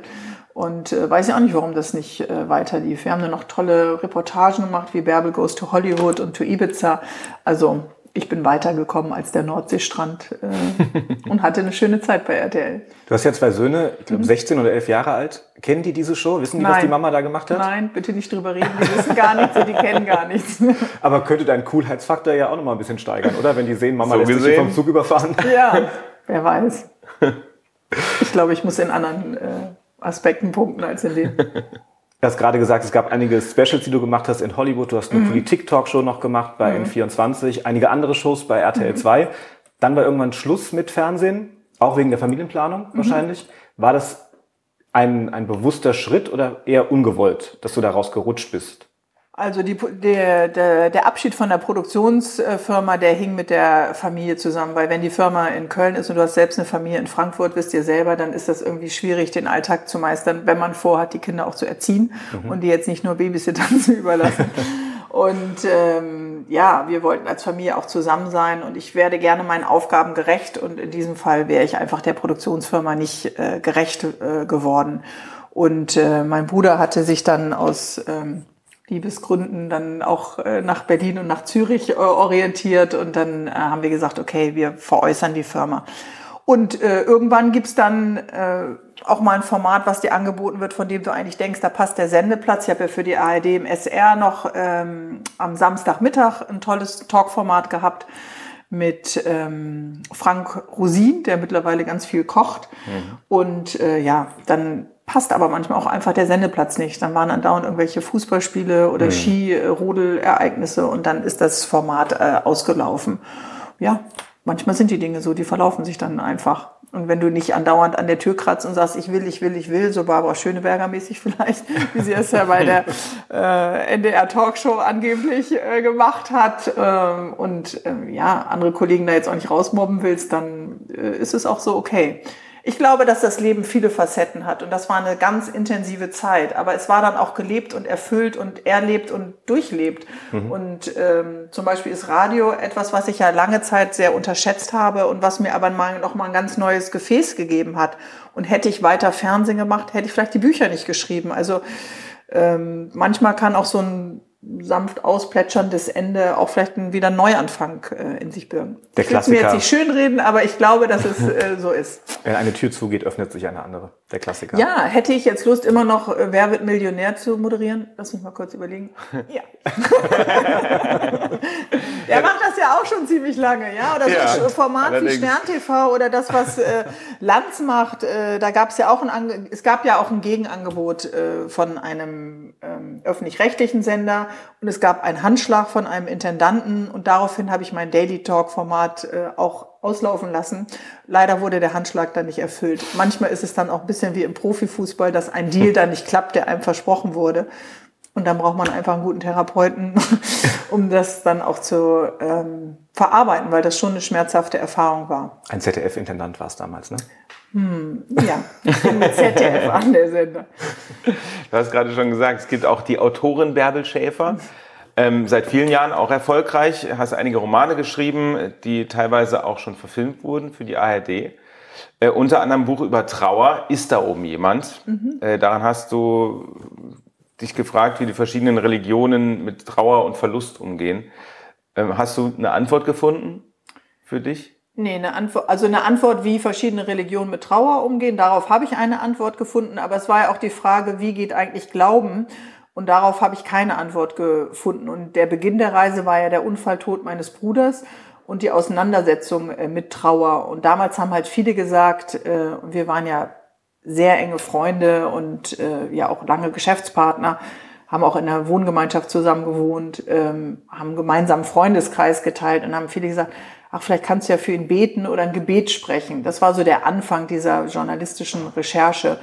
S1: Und äh, weiß ja auch nicht, warum das nicht äh, weiter lief. Wir haben dann noch tolle Reportagen gemacht, wie Bärbel Goes to Hollywood und to Ibiza. Also ich bin weitergekommen als der Nordseestrand äh, und hatte eine schöne Zeit bei RTL.
S4: Du hast ja zwei Söhne, ich glaube 16 oder 11 Jahre alt. Kennen die diese Show? Wissen die, was
S1: Mhm. Nein.
S4: die Mama da gemacht hat?
S1: Nein, bitte nicht drüber reden. Die wissen gar nichts, und die kennen gar nichts.
S4: Aber könnte dein Coolheitsfaktor ja auch noch mal ein bisschen steigern, oder? Wenn die sehen, Mama
S3: So
S4: lässt sich hier
S3: gesehen.
S4: vom Zug überfahren.
S1: Ja, wer weiß. Ich glaube, ich muss in anderen äh, Aspekten punkten als in dem.
S4: Du hast gerade gesagt, es gab einige Specials, die du gemacht hast in Hollywood. Du hast eine Politik-Talkshow noch gemacht bei N24, einige andere Shows bei RTL 2. Dann war irgendwann Schluss mit Fernsehen, auch wegen der Familienplanung wahrscheinlich. War das ein, ein bewusster Schritt oder eher ungewollt, dass du da rausgerutscht bist?
S1: Also die, der, der, der Abschied von der Produktionsfirma, der hing mit der Familie zusammen, weil wenn die Firma in Köln ist und du hast selbst eine Familie in Frankfurt, wisst ihr selber, dann ist das irgendwie schwierig, den Alltag zu meistern, wenn man vorhat, die Kinder auch zu erziehen und die jetzt nicht nur Babysittern zu überlassen. Und ähm, ja, wir wollten als Familie auch zusammen sein und ich werde gerne meinen Aufgaben gerecht und in diesem Fall wäre ich einfach der Produktionsfirma nicht äh, gerecht äh, geworden. Und äh, mein Bruder hatte sich dann aus ähm, Liebesgründen dann auch äh, nach Berlin und nach Zürich äh, orientiert und dann äh, haben wir gesagt, okay, wir veräußern die Firma. Und irgendwann gibt's dann äh, auch mal ein Format, was dir angeboten wird, von dem du eigentlich denkst, da passt der Sendeplatz. Ich habe ja für die ARD im SR noch ähm, am Samstagmittag ein tolles Talkformat gehabt mit ähm, Frank Rosin, der mittlerweile ganz viel kocht. Und äh, ja, dann passt aber manchmal auch einfach der Sendeplatz nicht. Dann waren andauernd irgendwelche Fußballspiele oder Ski-Rodelereignisse und dann ist das Format äh, ausgelaufen. Ja, manchmal sind die Dinge so, die verlaufen sich dann einfach. Und wenn du nicht andauernd an der Tür kratzt und sagst, ich will, ich will, ich will, so Barbara Schöneberger mäßig vielleicht, wie sie es ja bei der äh, NDR Talkshow angeblich äh, gemacht hat ähm, und ähm, ja, andere Kollegen da jetzt auch nicht rausmobben willst, dann äh, ist es auch so okay. Ich glaube, dass das Leben viele Facetten hat und das war eine ganz intensive Zeit, aber es war dann auch gelebt und erfüllt und erlebt und durchlebt. Und ähm, zum Beispiel ist Radio etwas, was ich ja lange Zeit sehr unterschätzt habe und was mir aber mal noch mal ein ganz neues Gefäß gegeben hat. Und hätte ich weiter Fernsehen gemacht, hätte ich vielleicht die Bücher nicht geschrieben. Also ähm, manchmal kann auch so ein sanft ausplätscherndes Ende auch vielleicht ein, wieder einen Neuanfang äh, in sich birgen.
S4: Der
S1: ich will es mir
S4: Klassiker.
S1: jetzt nicht schönreden, aber ich glaube, dass es äh, so ist.
S4: Wenn eine Tür zugeht, öffnet sich eine andere. Der Klassiker.
S1: Ja, hätte ich jetzt Lust, immer noch äh, Wer wird Millionär zu moderieren? Lass mich mal kurz überlegen. Ja. Der macht das ja auch schon ziemlich lange, ja? Oder
S3: Ja,
S1: so ein Format
S3: allerdings.
S1: wie Stern TV oder das, was äh, Lanz macht. Äh, da gab es ja auch ein, Ange es gab ja auch ein Gegenangebot äh, von einem ähm, öffentlich-rechtlichen Sender und es gab einen Handschlag von einem Intendanten und daraufhin habe ich mein Daily Talk Format äh, auch auslaufen lassen. Leider wurde der Handschlag dann nicht erfüllt. Manchmal ist es dann auch ein bisschen wie im Profifußball, dass ein Deal dann nicht klappt, der einem versprochen wurde. Und dann braucht man einfach einen guten Therapeuten, um das dann auch zu ähm, verarbeiten, weil das schon eine schmerzhafte Erfahrung war.
S4: Ein ZDF-Intendant war es damals, ne?
S1: Ja, ich bin mit ZDF an der Sender.
S3: Du hast gerade schon gesagt, es gibt auch die Autorin Bärbel Schäfer. Ähm, seit vielen Jahren auch erfolgreich, hast einige Romane geschrieben, die teilweise auch schon verfilmt wurden für die ARD. Äh, unter anderem Buch über Trauer, ist da oben jemand? Äh, daran hast du dich gefragt, wie die verschiedenen Religionen mit Trauer und Verlust umgehen. Ähm, hast du eine Antwort gefunden für dich?
S1: Nee, eine Antwort, also eine Antwort, wie verschiedene Religionen mit Trauer umgehen, darauf habe ich eine Antwort gefunden, aber es war ja auch die Frage, wie geht eigentlich Glauben? Und darauf habe ich keine Antwort gefunden. Und der Beginn der Reise war ja der Unfalltod meines Bruders und die Auseinandersetzung äh, mit Trauer. Und damals haben halt viele gesagt, äh, wir waren ja sehr enge Freunde und äh, ja auch lange Geschäftspartner, haben auch in der Wohngemeinschaft zusammen gewohnt, ähm, haben einen gemeinsamen Freundeskreis geteilt und haben viele gesagt, ach, vielleicht kannst du ja für ihn beten oder ein Gebet sprechen. Das war so der Anfang dieser journalistischen Recherche.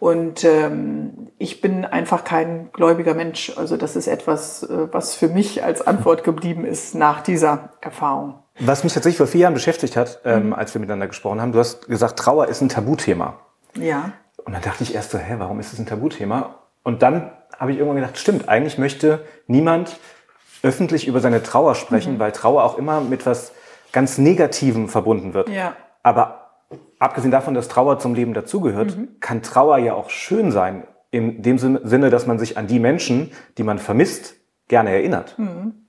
S1: Und ähm, ich bin einfach kein gläubiger Mensch. Also das ist etwas, äh, was für mich als Antwort geblieben ist nach dieser Erfahrung.
S4: Was mich tatsächlich vor vier Jahren beschäftigt hat, ähm, als wir miteinander gesprochen haben, du hast gesagt, Trauer ist ein Tabuthema.
S1: Ja.
S4: Und dann dachte ich erst so, hä, warum ist das ein Tabuthema? Und dann habe ich irgendwann gedacht, stimmt, eigentlich möchte niemand öffentlich über seine Trauer sprechen, mhm. weil Trauer auch immer mit was ganz Negativem verbunden wird. Ja. Aber abgesehen davon, dass Trauer zum Leben dazugehört, mhm. kann Trauer ja auch schön sein. In dem Sinne, dass man sich an die Menschen, die man vermisst, gerne erinnert. Mhm.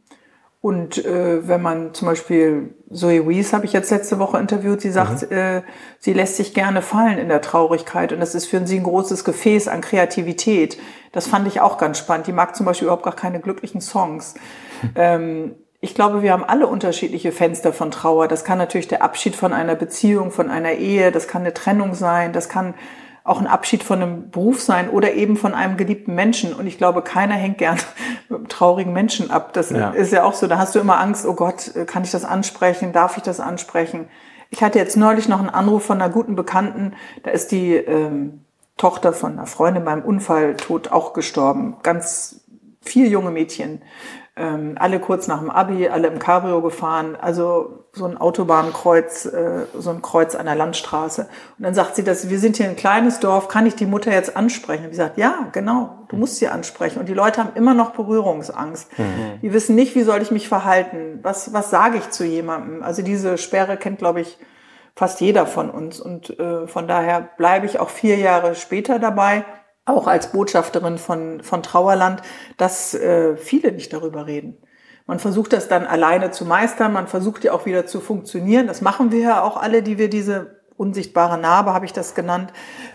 S1: Und äh, wenn man zum Beispiel Zoe Wees habe ich jetzt letzte Woche interviewt, sie sagt, mhm. äh, sie lässt sich gerne fallen in der Traurigkeit und das ist für sie ein großes Gefäß an Kreativität. Das fand ich auch ganz spannend. Die mag zum Beispiel überhaupt gar keine glücklichen Songs. ähm, ich glaube, wir haben alle unterschiedliche Fenster von Trauer. Das kann natürlich der Abschied von einer Beziehung, von einer Ehe, das kann eine Trennung sein, das kann auch ein Abschied von einem Beruf sein oder eben von einem geliebten Menschen. Und ich glaube, keiner hängt gern mit einem traurigen Menschen ab. Das ja. ist ja auch so. Da hast du immer Angst, oh Gott, kann ich das ansprechen? Darf ich das ansprechen? Ich hatte jetzt neulich noch einen Anruf von einer guten Bekannten. Da ist die ähm, Tochter von einer Freundin beim Unfall tot auch gestorben. Ganz vier junge Mädchen ähm, alle kurz nach dem Abi, alle im Cabrio gefahren, also so ein Autobahnkreuz, äh, so ein Kreuz an der Landstraße. Und dann sagt sie, dass wir sind hier ein kleines Dorf, kann ich die Mutter jetzt ansprechen? Und ich sagt, ja, genau, du musst sie ansprechen. Und die Leute haben immer noch Berührungsangst. Mhm. Die wissen nicht, wie soll ich mich verhalten? Was, was sage ich zu jemandem? Also diese Sperre kennt, glaube ich, fast jeder von uns. Und äh, von daher bleibe ich auch vier Jahre später dabei auch als Botschafterin von, von Trauerland, dass äh, viele nicht darüber reden. Man versucht das dann alleine zu meistern, man versucht ja auch wieder zu funktionieren. Das machen wir ja auch alle, die wir diese unsichtbare Narbe, habe ich das genannt,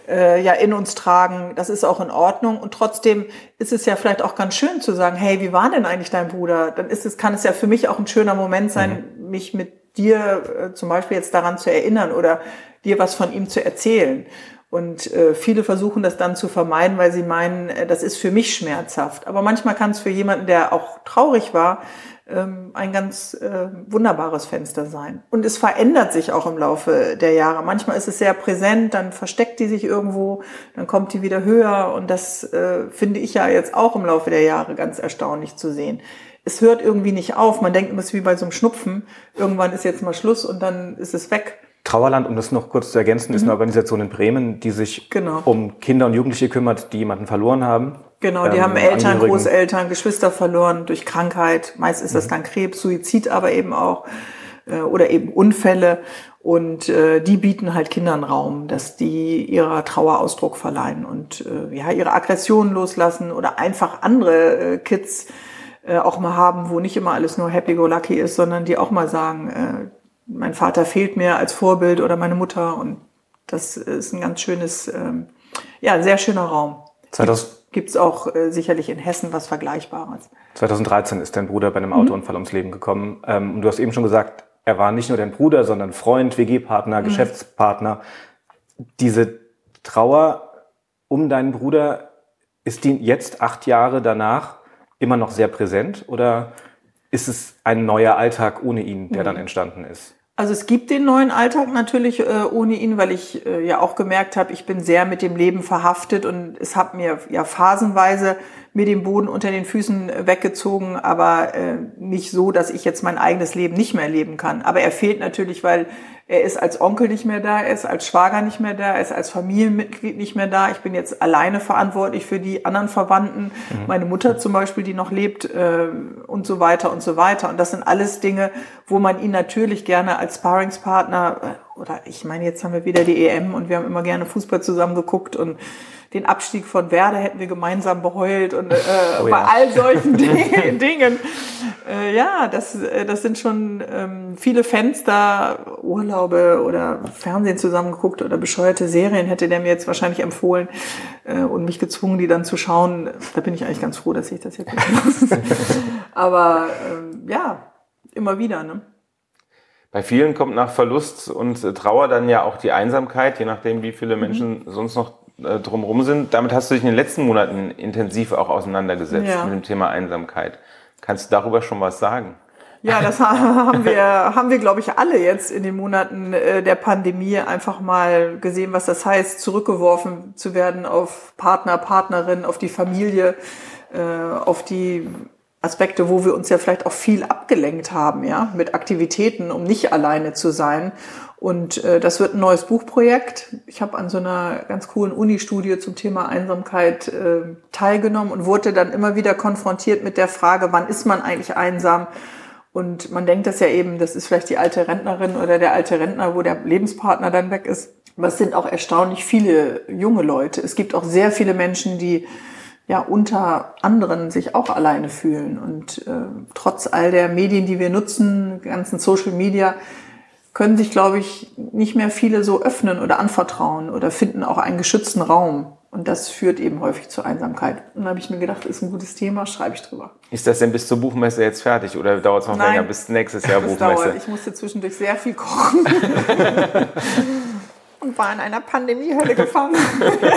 S1: äh, ja in uns tragen. Das ist auch in Ordnung. Und trotzdem ist es ja vielleicht auch ganz schön zu sagen, hey, wie war denn eigentlich dein Bruder? Dann ist es, kann es ja für mich auch ein schöner Moment sein, mhm. mich mit dir äh, zum Beispiel jetzt daran zu erinnern oder dir was von ihm zu erzählen. Und äh, viele versuchen das dann zu vermeiden, weil sie meinen, äh, das ist für mich schmerzhaft. Aber manchmal kann es für jemanden, der auch traurig war, ähm, ein ganz äh, wunderbares Fenster sein. Und es verändert sich auch im Laufe der Jahre. Manchmal ist es sehr präsent, dann versteckt die sich irgendwo, dann kommt die wieder höher. Und das äh, finde ich ja jetzt auch im Laufe der Jahre ganz erstaunlich zu sehen. Es hört irgendwie nicht auf. Man denkt immer, es ist wie bei so einem Schnupfen. Irgendwann ist jetzt mal Schluss und dann ist es weg.
S4: Trauerland, um das noch kurz zu ergänzen, ist eine mhm. Organisation in Bremen, die sich genau. um Kinder und Jugendliche kümmert, die jemanden verloren haben.
S1: Genau, die ähm, haben Eltern, Großeltern, Geschwister verloren durch Krankheit. Meist ist das mhm. dann Krebs, Suizid aber eben auch äh, oder eben Unfälle. Und äh, die bieten halt Kindern Raum, dass die ihrer Trauer Ausdruck verleihen und äh, ja ihre Aggressionen loslassen oder einfach andere äh, Kids äh, auch mal haben, wo nicht immer alles nur happy-go-lucky ist, sondern die auch mal sagen, äh, mein Vater fehlt mir als Vorbild oder meine Mutter und das ist ein ganz schönes, ähm, ja, sehr schöner Raum. 2000 Gibt es auch äh, sicherlich in Hessen was Vergleichbares.
S4: 2013 ist dein Bruder bei einem mhm. Autounfall ums Leben gekommen. Ähm, und du hast eben schon gesagt, er war nicht nur dein Bruder, sondern Freund, WG-Partner, mhm. Geschäftspartner. Diese Trauer um deinen Bruder, ist die jetzt acht Jahre danach immer noch sehr präsent oder ist es ein neuer Alltag ohne ihn, der mhm. dann entstanden ist?
S1: Also es gibt den neuen Alltag natürlich äh, ohne ihn, weil ich äh, ja auch gemerkt habe, ich bin sehr mit dem Leben verhaftet und es hat mir ja phasenweise mir den Boden unter den Füßen weggezogen, aber äh, nicht so, dass ich jetzt mein eigenes Leben nicht mehr leben kann. Aber er fehlt natürlich, weil er ist als Onkel nicht mehr da, er ist als Schwager nicht mehr da, er ist als Familienmitglied nicht mehr da. Ich bin jetzt alleine verantwortlich für die anderen Verwandten, mhm. meine Mutter zum Beispiel, die noch lebt äh, und so weiter und so weiter. Und das sind alles Dinge, wo man ihn natürlich gerne als Sparringspartner äh, oder ich meine, jetzt haben wir wieder die EM und wir haben immer gerne Fußball zusammen geguckt und den Abstieg von Werder hätten wir gemeinsam beheult und äh, oh ja. bei all solchen Dingen. Äh, ja, das, äh, das sind schon ähm, viele Fenster, Urlaube oder Fernsehen zusammengeguckt oder bescheuerte Serien hätte der mir jetzt wahrscheinlich empfohlen äh, und mich gezwungen, die dann zu schauen. Da bin ich eigentlich ganz froh, dass ich das jetzt nicht muss. Aber ähm, ja, immer wieder. Ne?
S3: Bei vielen kommt nach Verlust und Trauer dann ja auch die Einsamkeit, je nachdem, wie viele mhm. Menschen mhm. sonst noch äh, drumherum sind. Damit hast du dich in den letzten Monaten intensiv auch auseinandergesetzt ja. mit dem Thema Einsamkeit. Kannst du darüber schon was sagen?
S1: Ja, das haben wir, haben wir, glaube ich, alle jetzt in den Monaten äh, der Pandemie einfach mal gesehen, was das heißt, zurückgeworfen zu werden auf Partner, Partnerin, auf die Familie, äh, auf die Aspekte, wo wir uns ja vielleicht auch viel abgelenkt haben, ja, mit Aktivitäten, um nicht alleine zu sein. Und äh, das wird ein neues Buchprojekt. Ich habe an so einer ganz coolen Uni-Studie zum Thema Einsamkeit äh, teilgenommen und wurde dann immer wieder konfrontiert mit der Frage, wann ist man eigentlich einsam? Und man denkt das ja eben, das ist vielleicht die alte Rentnerin oder der alte Rentner, wo der Lebenspartner dann weg ist. Es sind auch erstaunlich viele junge Leute. Es gibt auch sehr viele Menschen, die ja unter anderen sich auch alleine fühlen. Und äh, trotz all der Medien, die wir nutzen, ganzen Social Media, können sich, glaube ich, nicht mehr viele so öffnen oder anvertrauen oder finden auch einen geschützten Raum. Und das führt eben häufig zur Einsamkeit. Und da habe ich mir gedacht, ist ein gutes Thema, schreibe ich drüber.
S3: Ist das denn bis zur Buchmesse jetzt fertig oder dauert es noch
S1: Nein,
S3: länger bis nächstes Jahr
S1: das
S3: Buchmesse?
S1: Dauert. Ich musste zwischendurch sehr viel kochen. Und war in einer Pandemiehölle gefangen.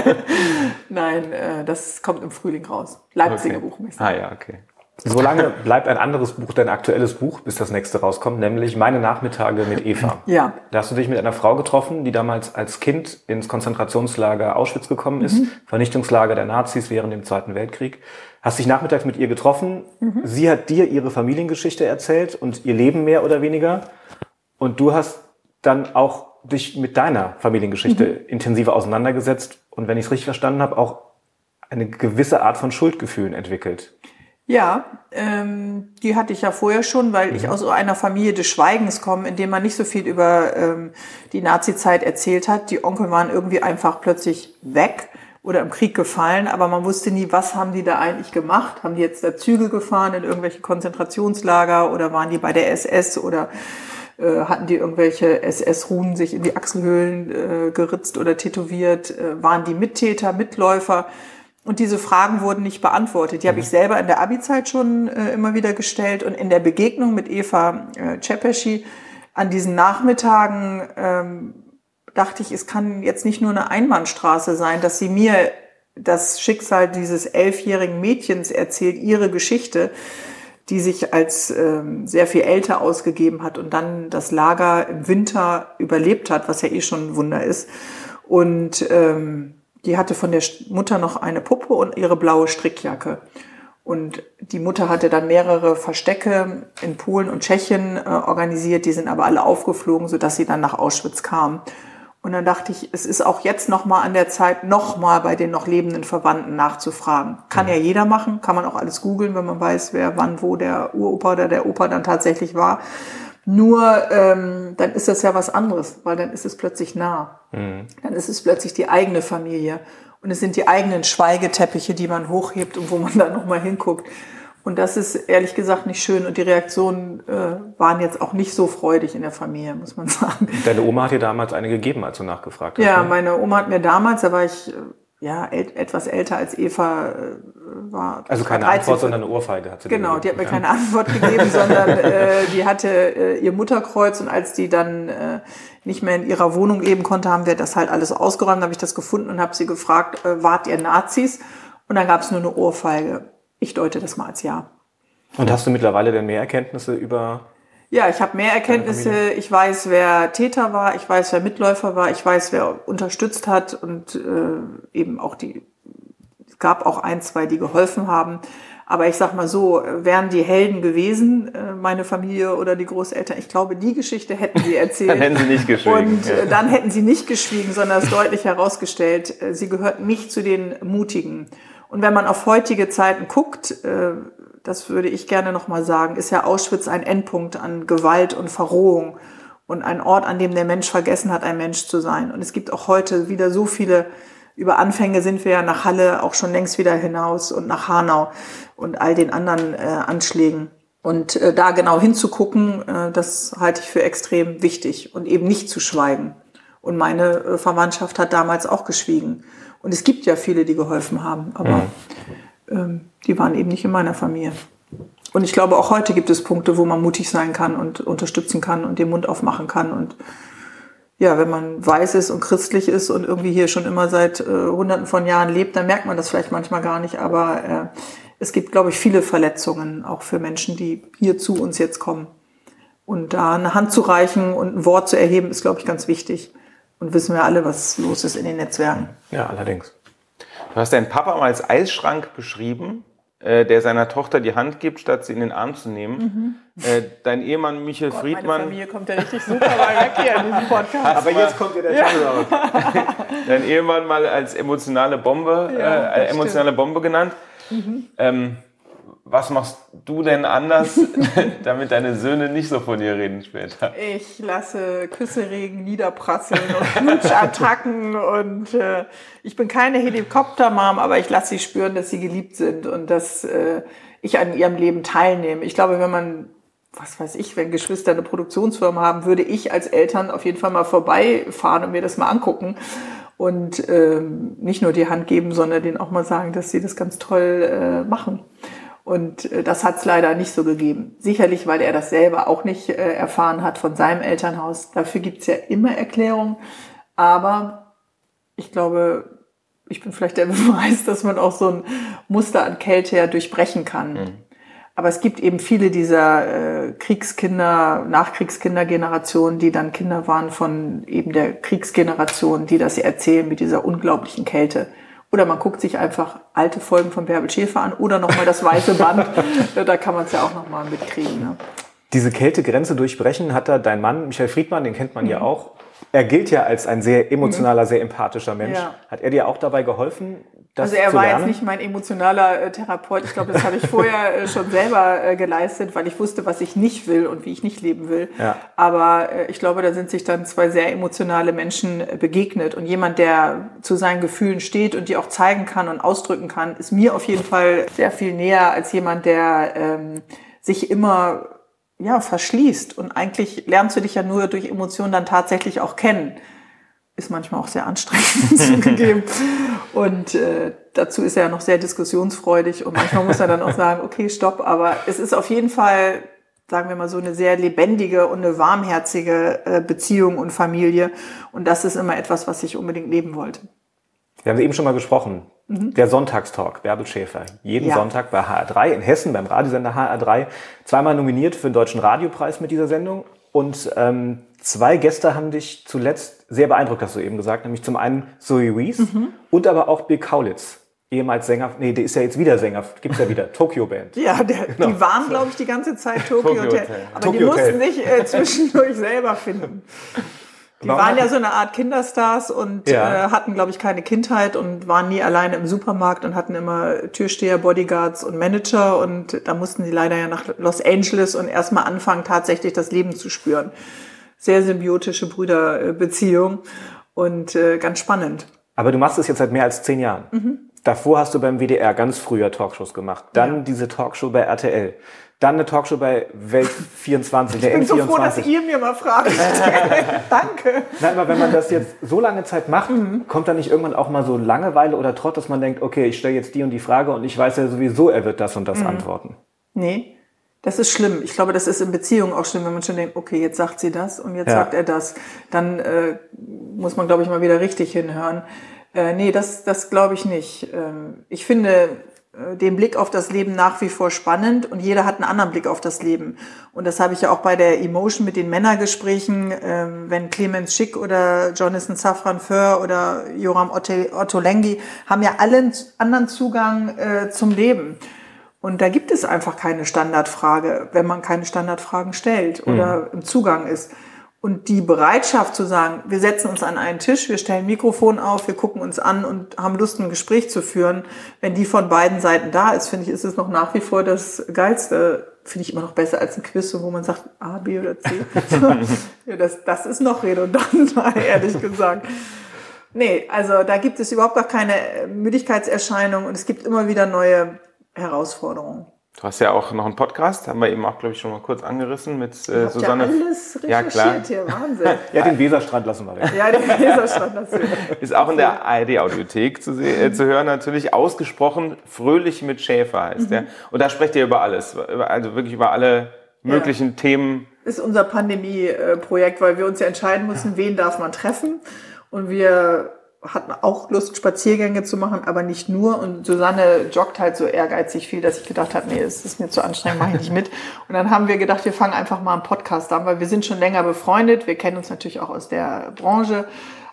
S1: Nein, äh, das kommt im Frühling raus. Leipziger
S3: Okay.
S1: Buchmesse.
S3: Ah ja, okay.
S4: Solange bleibt ein anderes Buch dein aktuelles Buch, bis das nächste rauskommt, nämlich Meine Nachmittage mit Eva.
S1: Ja.
S4: Da hast du dich mit einer Frau getroffen, die damals als Kind ins Konzentrationslager Auschwitz gekommen ist, Vernichtungslager der Nazis während dem Zweiten Weltkrieg. Hast dich nachmittags mit ihr getroffen. Sie hat dir ihre Familiengeschichte erzählt und ihr Leben mehr oder weniger. Und du hast dann auch dich mit deiner Familiengeschichte intensiver auseinandergesetzt und wenn ich es richtig verstanden habe, auch eine gewisse Art von Schuldgefühlen entwickelt.
S1: Ja, ähm, die hatte ich ja vorher schon, weil ich aus so einer Familie des Schweigens komme, in dem man nicht so viel über ähm, die Nazi-Zeit erzählt hat. Die Onkel waren irgendwie einfach plötzlich weg oder im Krieg gefallen, aber man wusste nie, was haben die da eigentlich gemacht? Haben die jetzt da Züge gefahren in irgendwelche Konzentrationslager oder waren die bei der SS oder äh, hatten die irgendwelche SS-Runen sich in die Achselhöhlen äh, geritzt oder tätowiert? Äh, waren die Mittäter, Mitläufer? Und diese Fragen wurden nicht beantwortet. Die habe ich selber in der Abi-Zeit schon äh, immer wieder gestellt. Und in der Begegnung mit Eva äh, Czepeschi an diesen Nachmittagen ähm, dachte ich, es kann jetzt nicht nur eine Einbahnstraße sein, dass sie mir das Schicksal dieses elfjährigen Mädchens erzählt, ihre Geschichte, die sich als ähm, sehr viel älter ausgegeben hat und dann das Lager im Winter überlebt hat, was ja eh schon ein Wunder ist. Und ähm, die hatte von der Mutter noch eine Puppe und ihre blaue Strickjacke. Und die Mutter hatte dann mehrere Verstecke in Polen und Tschechien äh, organisiert, die sind aber alle aufgeflogen, sodass sie dann nach Auschwitz kam. Und dann dachte ich, es ist auch jetzt noch mal an der Zeit, noch mal bei den noch lebenden Verwandten nachzufragen. Kann ja jeder machen, kann man auch alles googeln, wenn man weiß, wer wann wo der Uropa oder der Opa dann tatsächlich war. Nur ähm, dann ist das ja was anderes, weil dann ist es plötzlich nah. Dann ist es plötzlich die eigene Familie. Und es sind die eigenen Schweigeteppiche, die man hochhebt und wo man dann nochmal hinguckt. Und das ist ehrlich gesagt nicht schön. Und die Reaktionen äh, waren jetzt auch nicht so freudig in der Familie, muss man sagen.
S4: Deine Oma hat dir damals eine gegeben, als du nachgefragt hast.
S1: Ja,
S4: ne?
S1: meine Oma hat mir damals, da war ich äh, ja äl etwas älter als Eva äh, war.
S4: Also keine
S1: 13,
S4: Antwort, sondern eine Ohrfeige hat sie dir
S1: Genau, die hat
S4: gegeben.
S1: mir keine Antwort gegeben, sondern äh, die hatte äh, ihr Mutterkreuz und als die dann äh, nicht mehr in ihrer Wohnung leben konnte, haben wir das halt alles ausgeräumt, habe ich das gefunden und habe sie gefragt, äh, wart ihr Nazis? Und dann gab es nur eine Ohrfeige. Ich deute das mal als ja.
S4: Und hast du mittlerweile denn mehr Erkenntnisse über
S1: Ja, ich habe mehr Erkenntnisse. Ich weiß, wer Täter war. Ich weiß, wer Mitläufer war. Ich weiß, wer unterstützt hat und äh, eben auch die. Es gab auch ein, zwei, die geholfen haben. Aber ich sag mal so, wären die Helden gewesen, äh, meine Familie oder die Großeltern, ich glaube, die Geschichte hätten sie erzählt.
S3: Dann hätten sie nicht geschwiegen.
S1: Und äh, dann hätten sie nicht geschwiegen, sondern es deutlich herausgestellt, äh, sie gehörten nicht zu den Mutigen. Und wenn man auf heutige Zeiten guckt, das würde ich gerne nochmal sagen, ist ja Auschwitz ein Endpunkt an Gewalt und Verrohung und ein Ort, an dem der Mensch vergessen hat, ein Mensch zu sein. Und es gibt auch heute wieder so viele, über Anfänge sind wir ja nach Halle auch schon längst wieder hinaus und nach Hanau und all den anderen äh, Anschlägen. Und äh, da genau hinzugucken, äh, das halte ich für extrem wichtig und eben nicht zu schweigen. Und meine äh, Verwandtschaft hat damals auch geschwiegen. Und es gibt ja viele, die geholfen haben, aber ähm, die waren eben nicht in meiner Familie. Und ich glaube, auch heute gibt es Punkte, wo man mutig sein kann und unterstützen kann und den Mund aufmachen kann. Und ja, wenn man weiß ist und christlich ist und irgendwie hier schon immer seit äh, hunderten von Jahren lebt, dann merkt man das vielleicht manchmal gar nicht. Aber äh, es gibt, glaube ich, viele Verletzungen, auch für Menschen, die hier zu uns jetzt kommen. Und da eine Hand zu reichen und ein Wort zu erheben, ist, glaube ich, ganz wichtig. Und wissen wir alle, was los ist in den Netzwerken.
S4: Ja, allerdings.
S3: Du hast deinen Papa mal als Eisschrank beschrieben. äh, der seiner Tochter die Hand gibt, statt sie in den Arm zu nehmen. Äh, dein Ehemann Michael
S1: Gott, meine
S3: Friedmann,
S1: Familie kommt ja richtig super weg hier in diesem Podcast.
S4: Aber jetzt kommt ja der ja. raus.
S3: dein Ehemann mal als emotionale Bombe,
S1: Ja,
S3: äh, emotionale Bombe genannt. Ähm, was machst du denn anders, damit deine Söhne nicht so von dir reden später?
S1: Ich lasse Küsseregen niederprasseln und Knutschattacken und äh, ich bin keine Helikoptermom, aber ich lasse sie spüren, dass sie geliebt sind und dass äh, ich an ihrem Leben teilnehme. Ich glaube, wenn man, was weiß ich, wenn Geschwister eine Produktionsfirma haben, würde ich als Eltern auf jeden Fall mal vorbeifahren und mir das mal angucken und ähm, nicht nur die Hand geben, sondern denen auch mal sagen, dass sie das ganz toll äh, machen. Und äh, das hat es leider nicht so gegeben. Sicherlich, weil er das selber auch nicht äh, erfahren hat von seinem Elternhaus. Dafür gibt's ja immer Erklärungen. Aber ich glaube, ich bin vielleicht der Beweis, dass man auch so ein Muster an Kälte ja durchbrechen kann. Aber es gibt eben viele dieser äh, Kriegskinder, Nachkriegskindergenerationen, die dann Kinder waren von eben der Kriegsgeneration, die das erzählen mit dieser unglaublichen Kälte. Oder man guckt sich einfach alte Folgen von Bärbel Schäfer an oder nochmal das weiße Band. da kann man es ja auch nochmal mitkriegen. Ne?
S4: Diese Kältegrenze durchbrechen hat da dein Mann, Michael Friedmann, den kennt man ja auch. Er gilt ja als ein sehr emotionaler, sehr empathischer Mensch.
S1: Ja.
S4: Hat er dir auch dabei geholfen, das
S1: Also er war
S4: lernen?
S1: jetzt nicht mein emotionaler äh, Therapeut. Ich glaube, das habe ich vorher äh, schon selber äh, geleistet, weil ich wusste, was ich nicht will und wie ich nicht leben will.
S4: Ja.
S1: Aber äh, ich glaube, da sind sich dann zwei sehr emotionale Menschen äh, begegnet. Und jemand, der zu seinen Gefühlen steht und die auch zeigen kann und ausdrücken kann, ist mir auf jeden Fall sehr viel näher als jemand, der ähm, sich immer ja, verschließt. Und eigentlich lernst du dich ja nur durch Emotionen dann tatsächlich auch kennen ist manchmal auch sehr anstrengend zugegeben. Und äh, dazu ist er ja noch sehr diskussionsfreudig und manchmal muss er dann auch sagen, okay, stopp. Aber es ist auf jeden Fall, sagen wir mal so, eine sehr lebendige und eine warmherzige äh, Beziehung und Familie. Und das ist immer etwas, was ich unbedingt leben wollte.
S4: Wir haben eben schon mal gesprochen. Der Sonntagstalk, Bärbel Schäfer. Jeden
S1: Mhm. Ja.
S4: Sonntag bei HR3 in Hessen, beim Radiosender HR3. Zweimal nominiert für den Deutschen Radiopreis mit dieser Sendung. Und ähm, zwei Gäste haben dich zuletzt sehr beeindruckt, hast du eben gesagt. Nämlich zum einen Zoe Wees
S1: Mhm.
S4: und aber auch Bill Kaulitz. Ehemals Sänger, nee, der ist ja jetzt wieder Sänger, gibt's ja wieder, Tokyo Band.
S1: Ja, der, die waren, glaube ich, die ganze Zeit Tokyo,
S3: Tokyo
S1: Hotel.
S3: Hotel.
S1: Aber die
S4: Tokyo Hotel.
S1: mussten sich äh, zwischendurch selber finden. Die
S4: Warum
S1: waren ja so eine Art Kinderstars und
S4: Ja.
S1: äh, hatten, glaube ich, keine Kindheit und waren nie alleine im Supermarkt und hatten immer Türsteher, Bodyguards und Manager. Und da mussten sie leider ja nach Los Angeles und erstmal anfangen, tatsächlich das Leben zu spüren. Sehr symbiotische Brüderbeziehung und äh, ganz spannend.
S4: Aber du machst es jetzt seit mehr als zehn Jahren.
S1: Mhm.
S4: Davor hast du beim WDR ganz früher Talkshows gemacht. Dann diese Talkshow bei RTL. Dann eine Talkshow bei Welt 24, der
S1: Ich bin so froh, dass
S4: N24.
S1: ihr mir mal Fragen stellt. Danke.
S4: Nein, aber wenn man das jetzt so lange Zeit macht,
S1: Mhm.
S4: kommt da nicht irgendwann auch mal so Langeweile oder Trott, dass man denkt, okay, ich stelle jetzt die und die Frage und ich weiß ja sowieso, er wird das und
S1: Mhm.
S4: das antworten.
S1: Nee, das ist schlimm. Ich glaube, das ist in Beziehungen auch schlimm, wenn man schon denkt, okay, jetzt sagt sie das und jetzt
S4: Ja.
S1: sagt er das. Dann äh, muss man, glaube ich, mal wieder richtig hinhören. Äh, nee, das, das glaube ich nicht. Ähm, ich finde äh, den Blick auf das Leben nach wie vor spannend und jeder hat einen anderen Blick auf das Leben. Und das habe ich ja auch bei der Emotion mit den Männergesprächen, ähm, wenn Clemens Schick oder Jonathan Safran Föhr oder Joram Otto Lengi haben ja alle einen anderen Zugang äh, zum Leben. Und da gibt es einfach keine Standardfrage, wenn man keine Standardfragen stellt oder im Zugang ist. Und die Bereitschaft zu sagen, wir setzen uns an einen Tisch, wir stellen ein Mikrofon auf, wir gucken uns an und haben Lust, ein Gespräch zu führen, wenn die von beiden Seiten da ist, finde ich, ist es noch nach wie vor das Geilste. Finde ich immer noch besser als ein Quiz, wo man sagt A, B oder C. ja, das, das ist noch redundant, ehrlich gesagt. Nee, also da gibt es überhaupt gar keine Müdigkeitserscheinung und es gibt immer wieder neue Herausforderungen.
S3: Du hast ja auch noch einen Podcast, haben wir eben auch, glaube ich, schon mal kurz angerissen mit äh, Susanne.
S1: ja alles
S3: Ja, klar.
S1: recherchiert hier, Wahnsinn.
S4: Ja, den Weserstrand lassen wir weg.
S1: ja, der Leserstand dazu.
S3: Ist auch in der ARD-Audiothek zu, äh, zu hören, natürlich ausgesprochen fröhlich mit Schäfer heißt der. Und da sprecht ihr über alles, über, also wirklich über alle möglichen Themen.
S1: Ist unser Pandemie-Projekt, weil wir uns ja entscheiden mussten, wen darf man treffen. Und wir hatten auch Lust, Spaziergänge zu machen, aber nicht nur. Und Susanne joggt halt so ehrgeizig viel, dass ich gedacht habe, nee, es ist mir zu anstrengend, mache ich nicht mit. Und dann haben wir gedacht, wir fangen einfach mal einen Podcast an, weil wir sind schon länger befreundet. Wir kennen uns natürlich auch aus der Branche.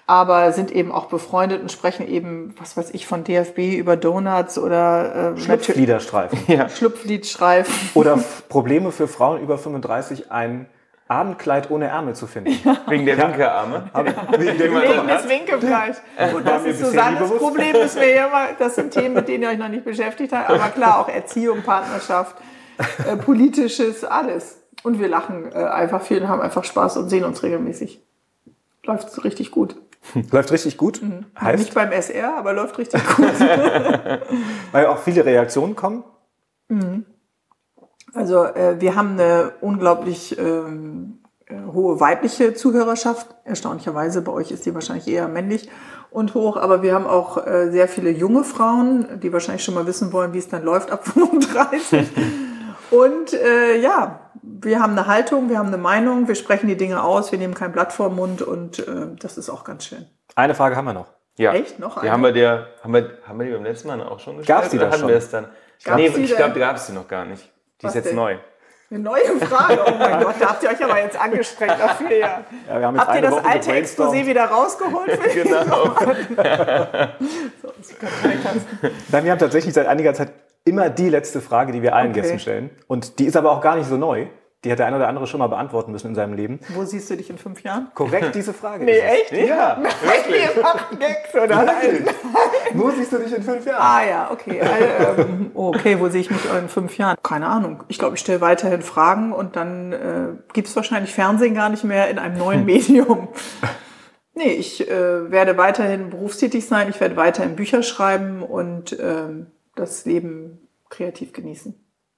S1: aber sind eben auch befreundet und sprechen eben, was weiß ich, von DFB über Donuts oder äh,
S4: Schlupfliederstreifen.
S1: ja. Schlupfliedstreifen.
S4: Oder Probleme für Frauen über 35, ein Abendkleid ohne Ärmel zu finden.
S3: Wegen der Winkearme.
S4: Wegen der
S1: Wegen des Winkefleisch. Gut, das ist Susannes. Problem, müssen wir hier mal, das sind Themen, mit denen ihr euch noch nicht beschäftigt habt. Aber klar, auch Erziehung, Partnerschaft, äh, politisches, alles. Und wir lachen äh, einfach viel und haben einfach Spaß und sehen uns regelmäßig. Läuft richtig gut.
S4: Läuft richtig gut. Heißt,
S1: Nicht beim SR, aber läuft richtig gut.
S4: weil auch viele Reaktionen kommen.
S1: Also äh, wir haben eine unglaublich ähm, äh, hohe weibliche Zuhörerschaft. Erstaunlicherweise, bei euch ist die wahrscheinlich eher männlich und hoch, aber wir haben auch äh, sehr viele junge Frauen, die wahrscheinlich schon mal wissen wollen, wie es dann läuft ab 35. und äh, ja, wir haben eine Haltung, wir haben eine Meinung, wir sprechen die Dinge aus, wir nehmen kein Blatt vor den Mund und äh, das ist auch ganz schön.
S4: Eine Frage haben wir noch.
S3: Ja.
S1: Echt? Noch
S3: Die
S1: eine?
S3: haben wir dir, haben wir, haben wir die beim letzten Mal auch schon gestellt?
S4: Gab's die
S3: oder
S4: da
S3: hatten
S4: schon?
S3: wir es dann?
S1: Gab's
S3: nee,
S1: die
S3: ich glaube, gab es die noch gar nicht. Die
S1: Was
S3: ist jetzt
S1: denn?
S3: neu.
S1: Eine neue Frage. Oh mein Gott, da habt ihr euch aber jetzt angestrengt dafür, ja.
S4: Ja, wir haben jetzt
S1: Habt ihr das
S4: Woche
S1: alte. Exposé wieder rausgeholt?
S3: Genau.
S4: Nein, wir haben tatsächlich seit einiger Zeit immer die letzte Frage, die wir allen
S1: Okay.
S4: Gästen stellen. Und die ist aber auch gar nicht so neu. Die hat der eine oder andere schon mal beantworten müssen in seinem Leben.
S1: Wo siehst du dich in fünf Jahren?
S4: Korrekt, diese Frage.
S1: Nee,
S4: es.
S1: echt?
S3: Ja, wirklich.
S1: Ihr macht Gags, oder? Nein.
S4: Wo siehst du dich in fünf Jahren?
S1: Ah ja, okay. Also, ähm, okay, wo sehe ich mich in fünf Jahren? Keine Ahnung. Ich glaube, ich stelle weiterhin Fragen und dann äh, gibt's wahrscheinlich Fernsehen gar nicht mehr in einem neuen Medium. Nee, ich äh, werde weiterhin berufstätig sein, ich werde weiterhin Bücher schreiben und ähm, das Leben kreativ genießen.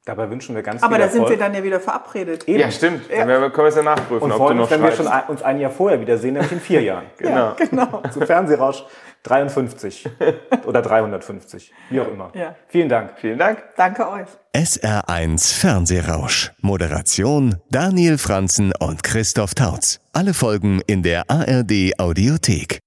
S4: Dabei wünschen wir ganz
S1: Aber
S4: viel
S1: da sind
S4: Erfolg.
S1: wir dann ja wieder verabredet.
S4: Eben.
S3: Ja, stimmt. Dann werden wir- können wir es ja nachprüfen,
S4: Und
S3: ob du noch
S4: uns, wenn wir
S3: schreibst.
S4: schon ein, uns ein Jahr vorher wiedersehen, nämlich in vier Jahren.
S3: Genau.
S1: Genau.
S4: Zu Fernsehrausch 53 oder 350, wie auch immer.
S1: Ja.
S4: Vielen Dank.
S3: Vielen Dank.
S1: Danke euch.
S2: SR1 Fernsehrausch. Moderation Daniel Franzen und Christoph Tautz. Alle Folgen in der ARD Audiothek.